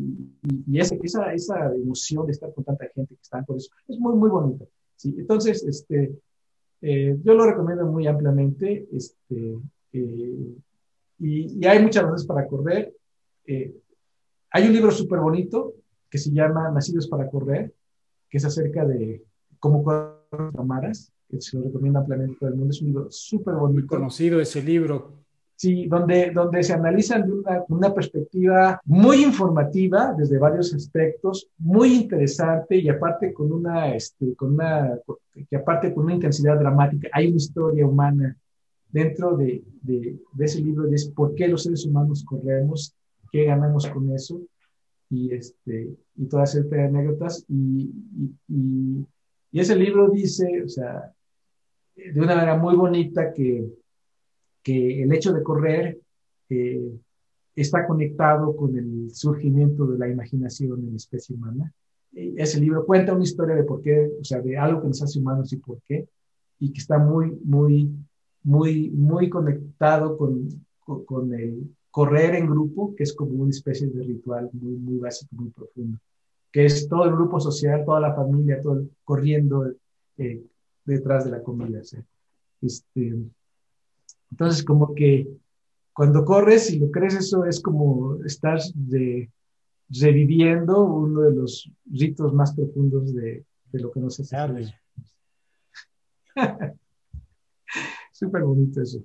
y, esa, esa, esa, emoción de estar con tanta gente que está por eso. Es muy, muy bonito. ¿sí? Entonces, este, Eh, yo lo recomiendo muy ampliamente. Este, eh, y, hay muchas razones para correr. Eh, hay un libro súper bonito que se llama Nacidos para Correr, que es acerca de cómo correr maras, que se lo recomienda ampliamente todo el mundo. Es un libro súper bonito. Muy conocido ese libro. Sí, donde, donde se analizan de una, una, perspectiva muy informativa desde varios aspectos, muy interesante y aparte con una, este, con una, que aparte con una intensidad dramática, hay una historia humana dentro de, de, de ese libro, es por qué los seres humanos corremos, qué ganamos con eso y, este, y toda serie de anécdotas. Y, y, y ese libro dice, o sea, de una manera muy bonita que que el hecho de correr eh, está conectado con el surgimiento de la imaginación en la especie humana. Ese libro cuenta una historia de por qué, o sea, de algo que nos hace humanos y por qué, y que está muy, muy, muy, muy conectado con, con, el correr en grupo, que es como una especie de ritual muy, muy básico, muy profundo, que es todo el grupo social, toda la familia, todo corriendo eh, detrás de la comida. Este, entonces, como que cuando corres y lo crees, eso es como estar de, reviviendo uno de los ritos más profundos de, lo que nos hace. Súper bonito eso.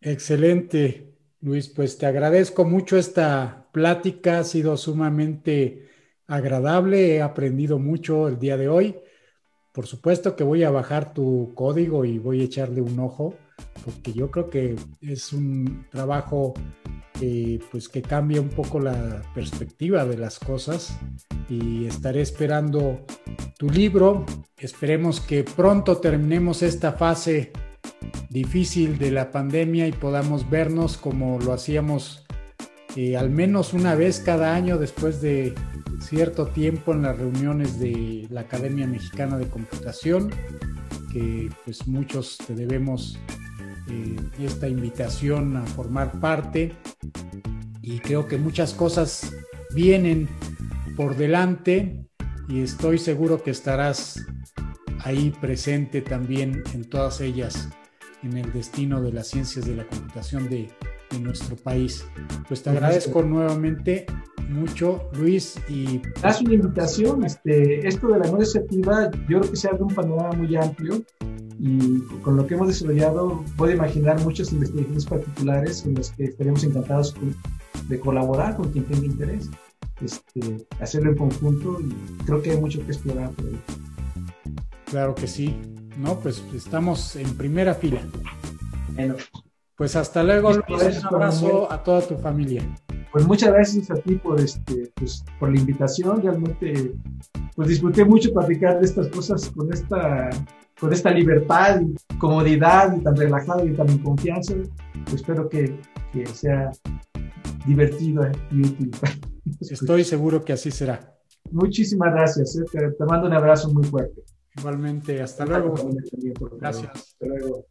Excelente, Luis. Pues te agradezco mucho esta plática. Ha sido sumamente agradable. He aprendido mucho el día de hoy. Por supuesto que voy a bajar tu código y voy a echarle un ojo porque yo creo que es un trabajo pues que cambia un poco la perspectiva de las cosas y estaré esperando tu libro. Esperemos que pronto terminemos esta fase difícil de la pandemia y podamos vernos como lo hacíamos eh, al menos una vez cada año después de cierto tiempo en las reuniones de la Academia Mexicana de Computación, que pues muchos te debemos eh, esta invitación a formar parte. Y creo que muchas cosas vienen por delante y estoy seguro que estarás ahí presente también en todas ellas en el destino de las ciencias de la computación de, de nuestro país. Pues te agradezco nuevamente mucho, Luis. Y haz una invitación. Este, esto de la nueva iniciativa, yo creo que se abre un panorama muy amplio y con lo que hemos desarrollado puedo imaginar muchas investigaciones particulares en las que estaremos encantados de colaborar con quien tenga interés, este, hacerlo en conjunto y creo que hay mucho que explorar por ahí. Claro que sí, no, pues estamos en primera fila. Bueno. Pues hasta luego, Luis, un abrazo a toda tu familia. Pues muchas gracias a ti por, este, pues, por la invitación, realmente pues disfruté mucho platicar de estas cosas con esta con esta libertad y comodidad y tan relajado y tan en confianza. Espero que, que sea divertido y útil. Estoy seguro que así será. Muchísimas gracias. Eh. Te, mando un abrazo muy fuerte. Igualmente, hasta luego. Gracias. Hasta luego.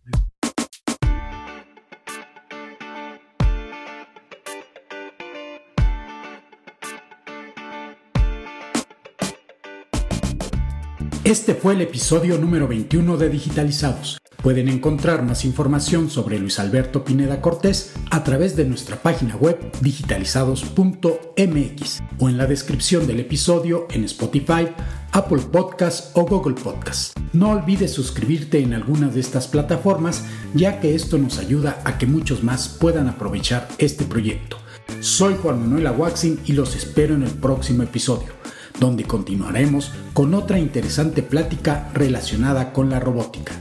Este fue el episodio número 21 de Digitalizados. Pueden encontrar más información sobre Luis Alberto Pineda Cortés a través de nuestra página web digitalizados.mx o en la descripción del episodio en Spotify, Apple Podcasts o Google Podcasts. No olvides suscribirte en alguna de estas plataformas ya que esto nos ayuda a que muchos más puedan aprovechar este proyecto. Soy Juan Manuel Aguaxin y los espero en el próximo episodio donde continuaremos con otra interesante plática relacionada con la robótica.